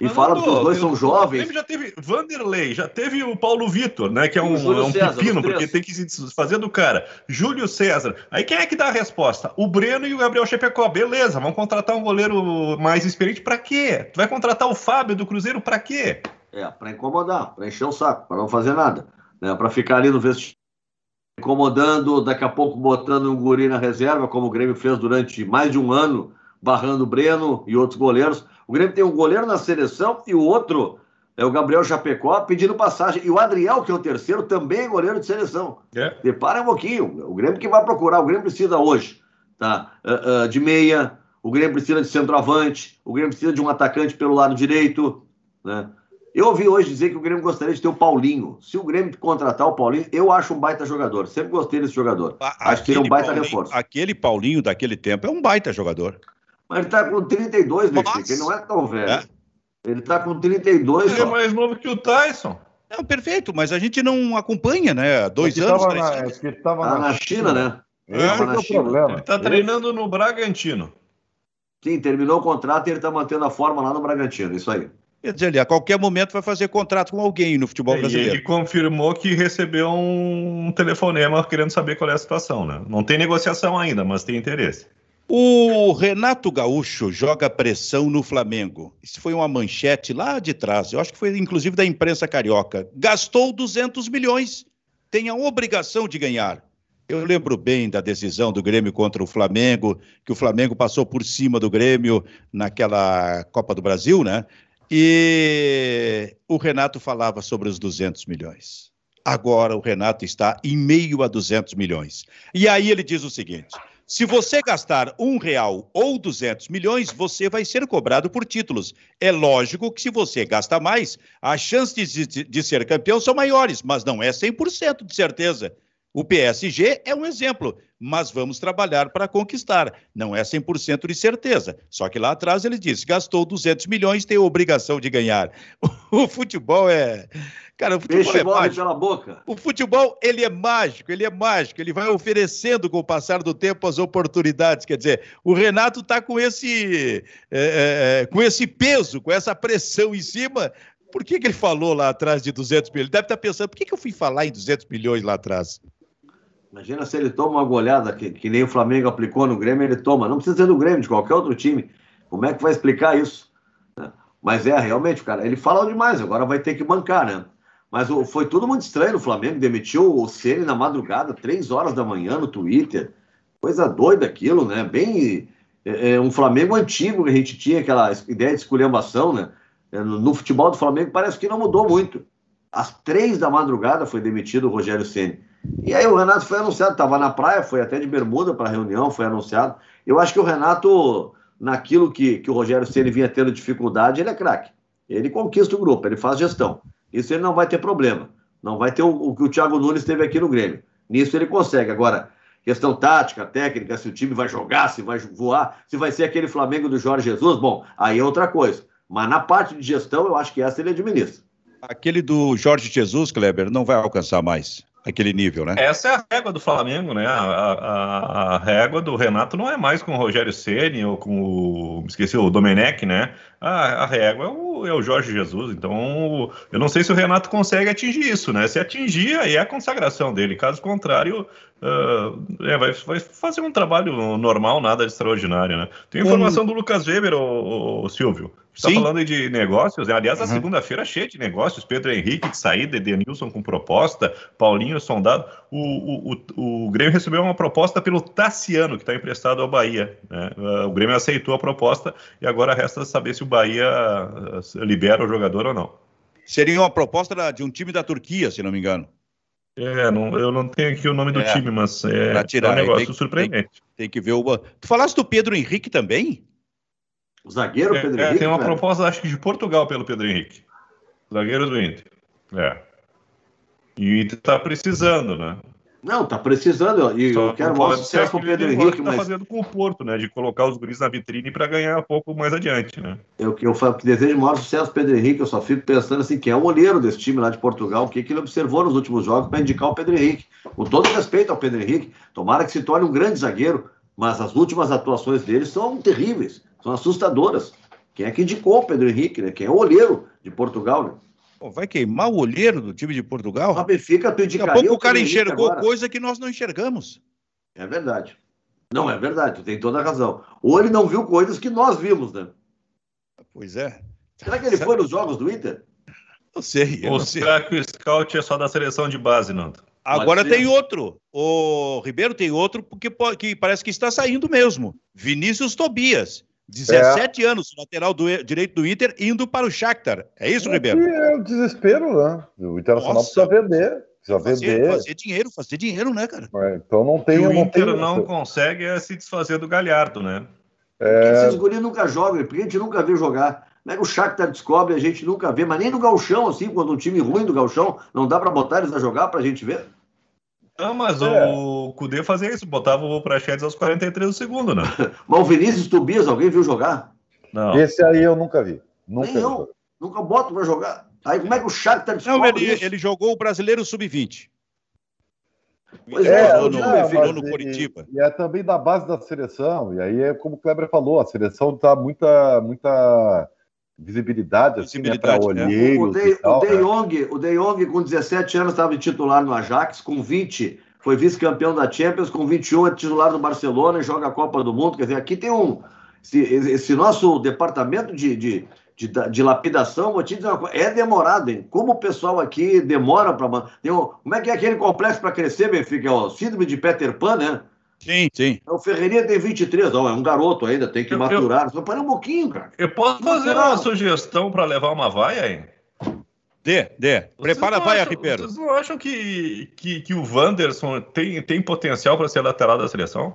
[SPEAKER 5] E
[SPEAKER 3] Mas
[SPEAKER 5] fala que os dois
[SPEAKER 3] o-
[SPEAKER 5] são
[SPEAKER 3] O
[SPEAKER 5] jovens.
[SPEAKER 3] Já teve Vanderlei, já teve o Paulo Vitor, né? Que é
[SPEAKER 5] o
[SPEAKER 3] um, é um
[SPEAKER 5] César,
[SPEAKER 3] pepino, porque tem que se fazer do cara. Júlio César. Aí quem é que dá a resposta? O Breno e o Gabriel Chepecó. Beleza, vamos contratar um goleiro mais experiente pra quê? Tu vai contratar o Fábio do Cruzeiro pra quê?
[SPEAKER 5] É, para incomodar, para encher o saco, para não fazer nada. Né? Para ficar ali no vestiário, incomodando, daqui a pouco botando um guri na reserva, como o Grêmio fez durante mais de um ano, barrando o Breno e outros goleiros. O Grêmio tem um goleiro na seleção e o outro é o Gabriel Chapecó pedindo passagem. E o Adriel, que é o terceiro, também é goleiro de seleção.
[SPEAKER 3] É.
[SPEAKER 5] Depara um pouquinho. O Grêmio que vai procurar. O Grêmio precisa hoje tá? Uh, uh, de meia. O Grêmio precisa de centroavante. O Grêmio precisa de um atacante pelo lado direito. Né? Eu ouvi hoje dizer que o Grêmio gostaria de ter o Paulinho. Se o Grêmio contratar o Paulinho, eu acho um baita jogador. Sempre gostei desse jogador. A, acho que ele é um baita
[SPEAKER 2] Paulinho,
[SPEAKER 5] reforço.
[SPEAKER 2] Aquele Paulinho daquele tempo é um baita jogador.
[SPEAKER 5] Mas ele tá com 32, Benfica. Ele não é tão velho. É? Ele tá com 32.
[SPEAKER 3] Ele é mais novo que o Tyson.
[SPEAKER 2] Não, perfeito, mas a gente não acompanha, né? Há dois anos.
[SPEAKER 4] Tava na, que tava
[SPEAKER 5] tá na, na China, né?
[SPEAKER 3] Esse é, é o problema. Ele tá treinando no Bragantino.
[SPEAKER 5] Sim, terminou o contrato e ele tá mantendo a forma lá no Bragantino, isso aí.
[SPEAKER 2] Quer dizer, ele a qualquer momento vai fazer contrato com alguém no futebol brasileiro.
[SPEAKER 3] E ele confirmou que recebeu um telefonema querendo saber qual é a situação, né? Não tem negociação ainda, mas tem interesse.
[SPEAKER 2] O Renato Gaúcho joga pressão no Flamengo. Isso foi uma manchete lá de trás. Eu acho que foi inclusive da imprensa carioca. Gastou 200 milhões. Tem a obrigação de ganhar. Eu lembro bem da decisão do Grêmio contra o Flamengo, que o Flamengo passou por cima do Grêmio naquela Copa do Brasil, né? E o Renato falava sobre os 200 milhões. Agora o Renato está em meio a 200 milhões. E aí ele diz o seguinte: se você gastar um real ou 200 milhões, você vai ser cobrado por títulos. É lógico que se você gasta mais, as chances de, de ser campeão são maiores, mas não é 100% de certeza. O PSG é um exemplo, mas vamos trabalhar para conquistar. Não é 100% de certeza. Só que lá atrás ele disse: gastou 200 milhões, tem obrigação de ganhar. <laughs> O futebol é. Cara, o futebol
[SPEAKER 5] Peixe
[SPEAKER 2] é mágico.
[SPEAKER 5] pela boca.
[SPEAKER 2] O futebol, ele é mágico, ele é mágico, ele vai oferecendo com o passar do tempo as oportunidades. Quer dizer, o Renato está com esse, é, é, com esse peso, com essa pressão em cima. Por que, que ele falou lá atrás de 200 milhões? Ele deve estar pensando, por que, que eu fui falar em 200 milhões lá atrás?
[SPEAKER 5] Imagina se ele toma uma goleada que, que nem o Flamengo aplicou no Grêmio, ele toma. Não precisa ser do Grêmio, de qualquer outro time. Como é que vai explicar isso? É. Mas é, realmente, cara, ele fala demais, agora vai ter que bancar, né? Mas foi tudo muito estranho no Flamengo, demitiu o Ceni na madrugada, três horas da manhã no Twitter. Coisa doida aquilo, né? Bem. É, é um Flamengo antigo que a gente tinha aquela ideia de esculhambação, né? É, no, no futebol do Flamengo parece que não mudou muito. Às três da madrugada foi demitido o Rogério Ceni. E aí o Renato foi anunciado, estava na praia, foi até de bermuda para a reunião, foi anunciado. Eu acho que o Renato, naquilo que, que o Rogério Ceni vinha tendo dificuldade, ele é craque. Ele conquista o grupo, ele faz gestão. Isso ele não vai ter problema. Não vai ter o, o que o Thiago Nunes teve aqui no Grêmio. Nisso ele consegue. Agora, questão tática, técnica, se o time vai jogar, se vai voar, se vai ser aquele Flamengo do Jorge Jesus, bom, aí é outra coisa. Mas na parte de gestão, eu acho que essa ele administra.
[SPEAKER 2] Aquele do Jorge Jesus, Kleber, não vai alcançar mais aquele nível, né?
[SPEAKER 3] Essa é a régua do Flamengo, né? A, a, a régua do Renato não é mais com o Rogério Ceni ou com o. Esqueci, o Domenech, né? A, a régua é o, é o, Jorge Jesus. Então, eu não sei se o Renato consegue atingir isso, né? Se atingir, aí é a consagração dele. Caso contrário, uh, é, vai, vai, fazer um trabalho normal, nada extraordinário, né? Tem informação um... do Lucas Weber, o, Silvio. Está falando de negócios, né? aliás, a uhum. segunda-feira é cheia de negócios. Pedro Henrique de saída, Edenilson com proposta, Paulinho sondado. O, o, o, o Grêmio recebeu uma proposta pelo Tassiano, que está emprestado ao Bahia. Né? Uh, o Grêmio aceitou a proposta e agora resta saber se o Bahia uh, libera o jogador ou não.
[SPEAKER 2] Seria uma proposta de um time da Turquia, se não me engano.
[SPEAKER 3] É, não, eu não tenho aqui o nome do é, time, mas é, tirar, é um negócio tem, surpreendente.
[SPEAKER 2] Tem, tem, que ver o. Tu falaste do Pedro Henrique também?
[SPEAKER 5] O zagueiro
[SPEAKER 3] é,
[SPEAKER 5] Pedro
[SPEAKER 3] é,
[SPEAKER 5] Henrique?
[SPEAKER 3] Tem uma velho? proposta, acho que de Portugal pelo Pedro Henrique. Zagueiro do Inter. É. E o Inter tá precisando, né?
[SPEAKER 5] Não, tá precisando. E eu quero maior sucesso o Pedro Henrique.
[SPEAKER 3] Tá mas... fazendo com o Porto, né? De colocar os guris na vitrine para ganhar um pouco mais adiante, né?
[SPEAKER 5] Eu, eu, eu desejo maior sucesso pro Pedro Henrique. Eu só fico pensando assim: quem é o olheiro desse time lá de Portugal? O que, que ele observou nos últimos jogos para indicar o Pedro Henrique? Com todo respeito ao Pedro Henrique, tomara que se torne um grande zagueiro, mas as últimas atuações dele são terríveis, são assustadoras. Quem é que indicou o Pedro Henrique, né? Quem é o olheiro de Portugal, né?
[SPEAKER 2] Pô, vai queimar o olheiro do time de Portugal?
[SPEAKER 5] O Benfica,
[SPEAKER 2] Daqui a pouco o cara enxergou agora. coisa que nós não enxergamos.
[SPEAKER 5] É verdade. Não, é verdade, tu tem toda a razão. Ou ele não viu coisas que nós vimos, né?
[SPEAKER 2] Pois é.
[SPEAKER 5] Será que ele foi nos jogos do Inter?
[SPEAKER 2] Não sei.
[SPEAKER 3] Ou será que o scout é só da seleção de base, Nando?
[SPEAKER 2] Agora tem outro. O Ribeiro tem outro porque que parece que está saindo mesmo. Vinícius Tobias. 17 é. anos, lateral do, direito do Inter, indo para o Shakhtar. É isso, é Ribeiro?
[SPEAKER 4] É o desespero, né? O Internacional Nossa. precisa vender. Precisa
[SPEAKER 2] fazer,
[SPEAKER 4] vender.
[SPEAKER 2] Fazer dinheiro, fazer dinheiro, né, cara?
[SPEAKER 4] É, então não tem.
[SPEAKER 3] o
[SPEAKER 4] não
[SPEAKER 3] Inter
[SPEAKER 4] tem...
[SPEAKER 3] não consegue é se desfazer do Galhardo, né?
[SPEAKER 5] É... Por que esses guris nunca jogam? Porque a gente nunca viu jogar. Como é que o Shakhtar descobre a gente nunca vê? Mas nem no galchão, assim, quando um time ruim do galchão, não dá para botar eles a jogar pra gente ver?
[SPEAKER 3] Não, mas é. o Cudê fazia isso, botava o Prachedes aos 43 do segundo, né? <laughs>
[SPEAKER 5] mas o Vinícius Tobias, alguém viu jogar?
[SPEAKER 4] Não. Esse aí eu nunca vi. Nunca
[SPEAKER 5] Nem eu. Nunca boto pra jogar. Aí como é que o Shakhtar
[SPEAKER 2] Não, ele, ele jogou o Brasileiro Sub-20.
[SPEAKER 4] Pois é, é no, no, no Curitiba. E, e, é também da base da seleção. E aí é como o Kleber falou, a seleção dá muita, muita visibilidade, visibilidade assim, né, para olheiros.
[SPEAKER 5] O, De, tal, o, De Jong, né? o De Jong, com 17 anos, estava titular no Ajax, com 20 foi vice-campeão da Champions, com 21 é titular do Barcelona e joga a Copa do Mundo. Quer dizer, aqui tem um. Esse, esse nosso departamento de, de, de, de, lapidação, vou te dizer uma coisa, é demorado, hein? Como o pessoal aqui demora para. Um, como é que é aquele complexo para crescer, Benfica? É o síndrome de Peter Pan, né?
[SPEAKER 2] Sim, sim.
[SPEAKER 5] O Ferreirinha tem 23, ó, é um garoto ainda, tem que eu, maturar. Só para um pouquinho, cara.
[SPEAKER 3] Eu posso fazer uma sugestão para levar uma vaia, hein?
[SPEAKER 2] Dê, dê. Prepara a vaia, Ribeiro.
[SPEAKER 3] Vocês não acham que, que, que o Wanderson tem, tem potencial para ser lateral da seleção?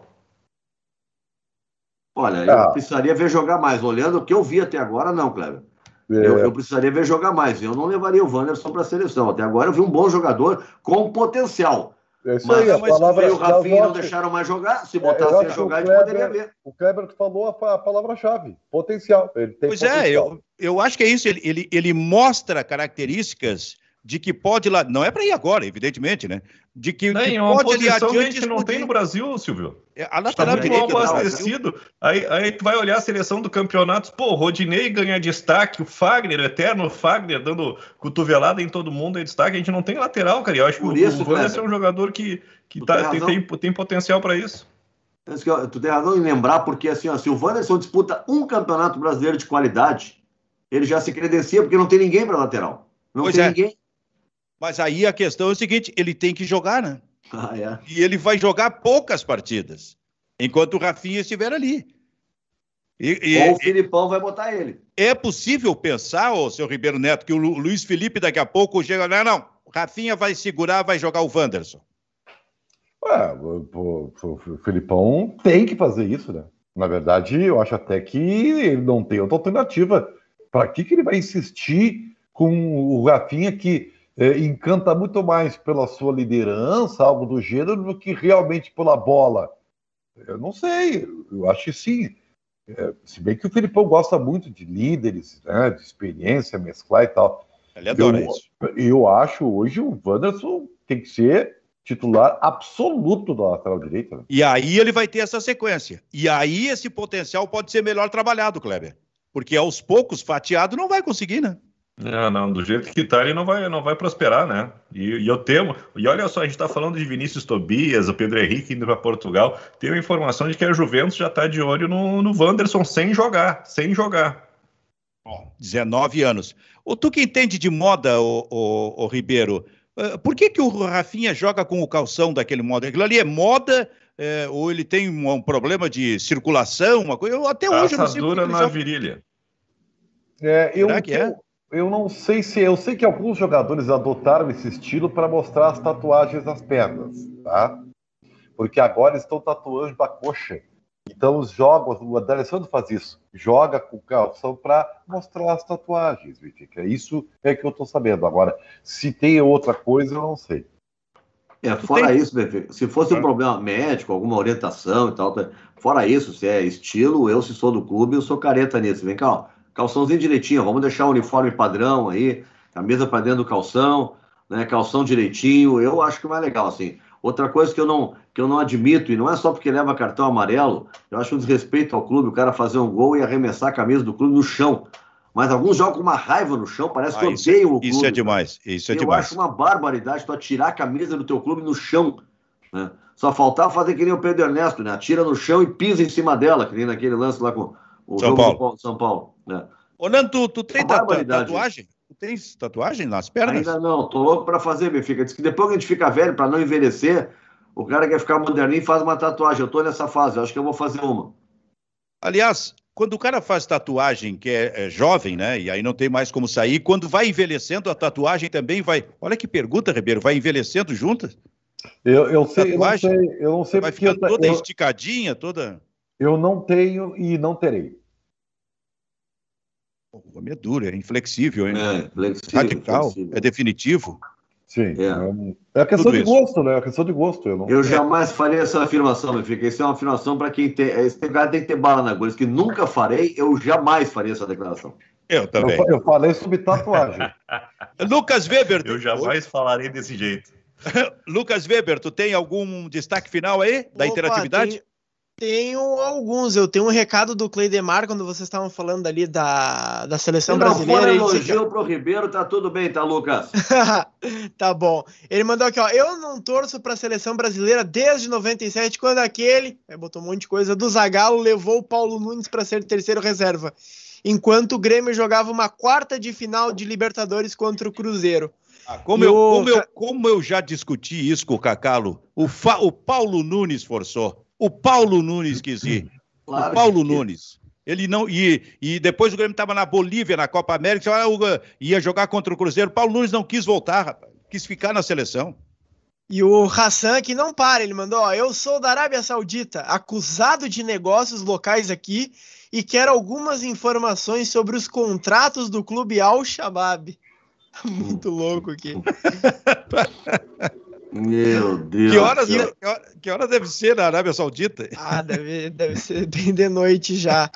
[SPEAKER 5] Olha, eu ah. precisaria ver jogar mais. Olhando o que eu vi até agora, não, Cleber. É. Eu, eu, precisaria ver jogar mais. Eu não levaria o Wanderson para a seleção. Até agora eu vi um bom jogador com potencial.
[SPEAKER 4] É isso mas, aí, a palavra
[SPEAKER 5] o Rafinha não deixaram mais jogar. Se botasse é, a jogar, a gente poderia ver.
[SPEAKER 4] O Kleber falou a, a palavra-chave: potencial.
[SPEAKER 2] Ele
[SPEAKER 4] tem
[SPEAKER 2] pois é, potencial. é, eu, eu acho que é isso. Ele, ele, ele mostra características de que pode lá. Não é para ir agora, evidentemente, né? De que,
[SPEAKER 3] não,
[SPEAKER 2] que
[SPEAKER 3] é uma pode ir adiante. Que a gente não tem no Brasil, Silvio.
[SPEAKER 2] É, a lateral tá
[SPEAKER 3] direita. abastecido. Aí, aí tu vai olhar a seleção do campeonato, pô, o Rodinei ganha destaque, o Fagner, o eterno Fagner, dando cotovelada em todo mundo, é destaque. A gente não tem lateral, cara. Eu acho Por que isso, o Wanderson é um jogador que, que tá, tem, tem, tem, potencial para isso.
[SPEAKER 5] Tu tem razão em lembrar, porque assim, ó, se o Wanderson disputa um campeonato brasileiro de qualidade, ele já se credencia, porque não tem ninguém para lateral. Não pois tem é. ninguém.
[SPEAKER 2] Mas aí a questão é o seguinte: ele tem que jogar, né?
[SPEAKER 5] Ah, é.
[SPEAKER 2] E ele vai jogar poucas partidas, enquanto o Rafinha estiver ali.
[SPEAKER 5] E, e, Ou o Filipão vai botar ele.
[SPEAKER 2] É possível pensar, ô, seu Ribeiro Neto, que o Luiz Felipe daqui a pouco chega. Não, não. Rafinha vai segurar, vai jogar o Wanderson.
[SPEAKER 4] Ué, o, o, o Filipão tem que fazer isso, né? Na verdade, eu acho até que ele não tem outra alternativa. Para que, que ele vai insistir com o Rafinha que é, encanta muito mais pela sua liderança, algo do gênero, do que realmente pela bola. Eu não sei, eu acho que sim. É, se bem que o Filipão gosta muito de líderes, né, de experiência, mesclar e tal.
[SPEAKER 2] Ele adora
[SPEAKER 4] eu,
[SPEAKER 2] isso.
[SPEAKER 4] Eu acho hoje o Wanderson tem que ser titular absoluto da lateral direita. Né?
[SPEAKER 2] E aí ele vai ter essa sequência. E aí esse potencial pode ser melhor trabalhado, Kleber. Porque aos poucos, fatiado, não vai conseguir, né?
[SPEAKER 3] Não, não, do jeito que tá, ele não vai, não vai prosperar, né? E, e eu temo. E olha só, a gente está falando de Vinícius Tobias, o Pedro Henrique indo para Portugal. Tem a informação de que a Juventus já está de olho no, no Wanderson sem jogar, sem jogar.
[SPEAKER 2] Bom, 19 anos. O tu que entende de moda, o, o, o Ribeiro, uh, por que, que o Rafinha joga com o calção daquele modo? Aquilo ali é moda é, ou ele tem um, um, problema de circulação, uma coisa? Eu, até hoje
[SPEAKER 3] eu não sei. na joga... virilha.
[SPEAKER 4] É, eu, Será que é? Eu não sei se. Eu sei que alguns jogadores adotaram esse estilo para mostrar as tatuagens nas pernas, tá? Porque agora estão tatuando a coxa. Então os jogos, o Alessandro faz isso, joga com calção para mostrar as tatuagens, Vitica. Isso é que eu estou sabendo. Agora, se tem outra coisa, eu não sei.
[SPEAKER 5] É, fora tem... isso, se fosse um problema médico, alguma orientação e tal, fora isso, se é estilo, eu se sou do clube, eu sou careta nisso. Vem cá, ó calçãozinho direitinho, vamos deixar o uniforme padrão aí, camisa para dentro do calção, né, calção direitinho, eu acho que é mais legal, assim. Outra coisa que eu não que eu não admito, e não é só porque leva cartão amarelo, eu acho um desrespeito ao clube, o cara fazer um gol e arremessar a camisa do clube no chão. Mas alguns jogam com uma raiva no chão, parece ah, que odeiam o clube.
[SPEAKER 2] Isso é demais, isso é eu demais.
[SPEAKER 5] Eu acho uma barbaridade tu atirar a camisa do teu clube no chão. Né? Só faltava fazer que nem o Pedro Ernesto, né? Atira no chão e pisa em cima dela, que nem naquele lance lá com o
[SPEAKER 2] São Paulo.
[SPEAKER 5] São Paulo. Né?
[SPEAKER 2] Ô, Nando, tu, tu tem tatuagem? Tu tens tatuagem nas pernas?
[SPEAKER 5] Ainda não, tô louco para fazer, Benfica. Diz que depois que a gente fica velho, para não envelhecer, o cara quer ficar moderninho e faz uma tatuagem. Eu tô nessa fase, eu acho que eu vou fazer uma.
[SPEAKER 2] Aliás, quando o cara faz tatuagem que é, é, jovem, né? E aí não tem mais como sair, quando vai envelhecendo, a tatuagem também vai. Olha que pergunta, Ribeiro, vai envelhecendo juntas?
[SPEAKER 4] Eu, eu, sei, eu não sei, eu não sei
[SPEAKER 2] vai ficando eu, toda esticadinha, toda.
[SPEAKER 4] Eu não tenho e não terei.
[SPEAKER 2] O homem é duro, é inflexível, hein?
[SPEAKER 5] É, flexível,
[SPEAKER 2] Radical, flexível. é definitivo.
[SPEAKER 4] Sim. É, é questão de gosto, né? É questão de gosto.
[SPEAKER 5] Eu, não... eu jamais farei essa afirmação, meu filho. Isso é uma afirmação para quem tem. Esse cara tem que ter bala na agulha. que nunca farei, eu jamais farei essa declaração.
[SPEAKER 2] Eu também.
[SPEAKER 4] Eu, eu falei sobre tatuagem. <laughs>
[SPEAKER 2] Lucas Weber.
[SPEAKER 3] Eu jamais falarei desse jeito. <laughs>
[SPEAKER 2] Lucas Weber, tu tem algum destaque final aí da Opa, interatividade?
[SPEAKER 6] Tem, tenho alguns. Eu tenho um recado do Cleidemar quando vocês estavam falando ali da, da seleção Se brasileira.
[SPEAKER 5] Se não for elogio que... pro Ribeiro, tá tudo bem, tá, Lucas? <laughs>
[SPEAKER 6] tá bom. Ele mandou aqui, ó. Eu não torço pra seleção brasileira desde 97, quando aquele, aí botou um monte de coisa, do Zagallo levou o Paulo Nunes para ser terceiro reserva. Enquanto o Grêmio jogava uma quarta de final de Libertadores contra o Cruzeiro.
[SPEAKER 2] Ah, como, eu, o... como, eu, como eu já discuti isso com o Cacalo, o, Fa... o Paulo Nunes forçou. O Paulo Nunes quis ir. <laughs> Claro o Paulo Nunes. Ele não. E, e depois o Grêmio estava na Bolívia, na Copa América, ia jogar contra o Cruzeiro. O Paulo Nunes não quis voltar, rapaz. Quis ficar na seleção.
[SPEAKER 6] E o Hassan que não para, ele mandou: ó, eu sou da Arábia Saudita, acusado de negócios locais aqui e quero algumas informações sobre os contratos do clube Al Shabaab. <laughs> Muito louco aqui. <laughs>
[SPEAKER 5] Meu Deus.
[SPEAKER 2] Que horas, que, que hora deve ser na Arábia Saudita?
[SPEAKER 6] Ah, deve, deve ser bem de noite já.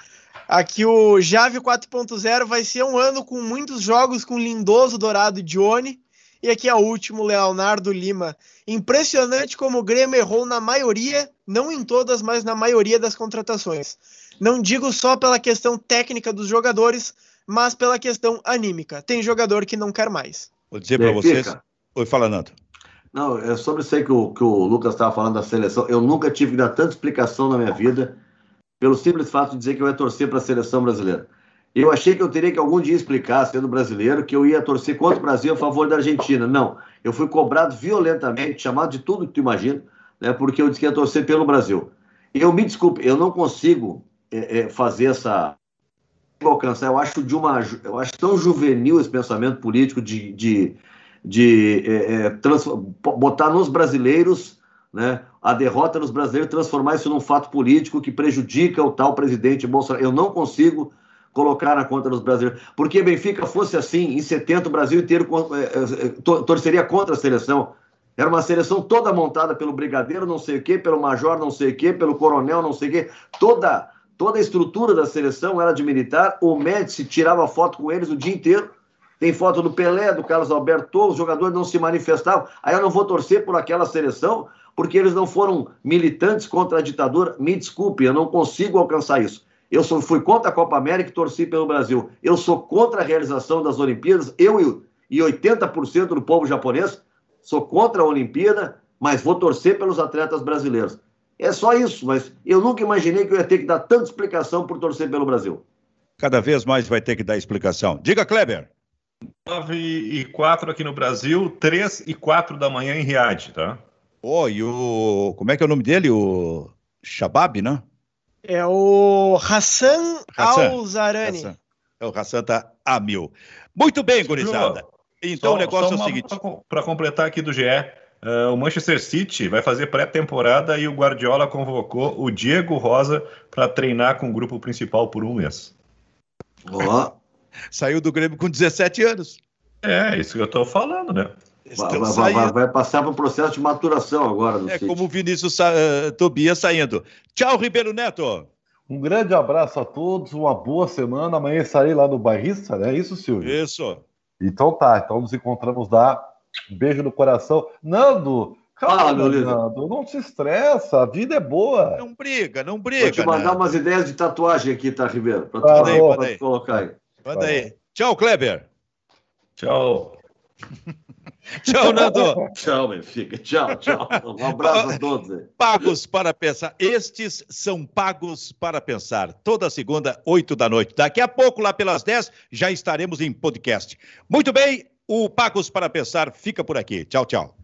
[SPEAKER 6] Aqui o Jave 4.0 vai ser um ano com muitos jogos com Lindoso, Dourado e Johnny. E aqui é o último, Leonardo Lima. Impressionante como o Grêmio errou na maioria, não em todas, mas na maioria das contratações. Não digo só pela questão técnica dos jogadores, mas pela questão anímica. Tem jogador que não quer mais.
[SPEAKER 2] Vou dizer para vocês. Oi, fala, Nando.
[SPEAKER 5] Não, é sobre isso aí que o, que o Lucas estava falando da seleção. Eu nunca tive que dar tanta explicação na minha vida pelo simples fato de dizer que eu ia torcer para a seleção brasileira. Eu achei que eu teria que algum dia explicar, sendo brasileiro, que eu ia torcer contra o Brasil a favor da Argentina. Não, eu fui cobrado violentamente, chamado de tudo que tu imagina, né, porque eu disse que ia torcer pelo Brasil. Eu me desculpe, eu não consigo é, é, fazer essa. Eu acho de uma, eu acho tão juvenil esse pensamento político de, de de é, é, botar nos brasileiros né, a derrota dos brasileiros, transformar isso num fato político que prejudica o tal presidente Bolsonaro. Eu não consigo colocar na conta dos brasileiros. Porque Benfica fosse assim, em 70 o Brasil inteiro é, é, torceria contra a seleção. Era uma seleção toda montada pelo brigadeiro, não sei o quê, pelo major, não sei o quê, pelo coronel, não sei o quê. Toda, toda a estrutura da seleção era de militar. O Médici tirava foto com eles o dia inteiro tem foto do Pelé, do Carlos Alberto, os jogadores não se manifestavam. Aí eu não vou torcer por aquela seleção porque eles não foram militantes contra a ditadura. Me desculpe, eu não consigo alcançar isso. Eu sou, fui contra a Copa América e torci pelo Brasil. Eu sou contra a realização das Olimpíadas. Eu e 80% do povo japonês sou contra a Olimpíada, mas vou torcer pelos atletas brasileiros. É só isso, mas eu nunca imaginei que eu ia ter que dar tanta explicação por torcer pelo Brasil.
[SPEAKER 2] Cada vez mais vai ter que dar explicação. Diga, Kleber.
[SPEAKER 3] 9 e 4 aqui no Brasil, 3 e 4 da manhã em Riad, tá?
[SPEAKER 2] Oh, e o. Como é que é o nome dele? O Shabab, né?
[SPEAKER 6] É o Hassan, Hassan Al-Zarani.
[SPEAKER 2] É o Hassan tá a mil. Muito bem, gurizada. Então só, o negócio é o seguinte.
[SPEAKER 3] Para completar aqui do GE, uh, o Manchester City vai fazer pré-temporada e o Guardiola convocou o Diego Rosa para treinar com o grupo principal por um mês.
[SPEAKER 2] Ó. Oh. Saiu do Grêmio com 17 anos.
[SPEAKER 3] É, isso que eu estou falando, né?
[SPEAKER 5] Vai, vai, vai, vai, passar para o processo de maturação agora.
[SPEAKER 2] é sítio. como o Vinícius uh, Tobias saindo. Tchau, Ribeiro Neto.
[SPEAKER 4] Um grande abraço a todos, uma boa semana. Amanhã estarei lá no Bairrista, né? É isso, Silvio?
[SPEAKER 2] Isso.
[SPEAKER 4] Então tá, então nos encontramos lá. Um beijo no coração. Nando, calma, Nando, não se estressa, a vida é boa.
[SPEAKER 2] Não briga, não briga. Vou
[SPEAKER 5] te mandar umas ideias de tatuagem aqui, tá, Ribeiro? Para tu, ah, aí, colocar aí.
[SPEAKER 2] Manda aí. Tchau, Kleber.
[SPEAKER 3] Tchau. <laughs>
[SPEAKER 2] tchau, Nando.
[SPEAKER 5] tchau, Benfica. Tchau, tchau. Um abraço a todos.
[SPEAKER 2] Pagos para pensar. Estes são pagos para pensar. Toda segunda, oito da noite. Daqui a pouco, lá pelas dez, já estaremos em podcast. Muito bem, o Pagos para Pensar fica por aqui. Tchau, tchau.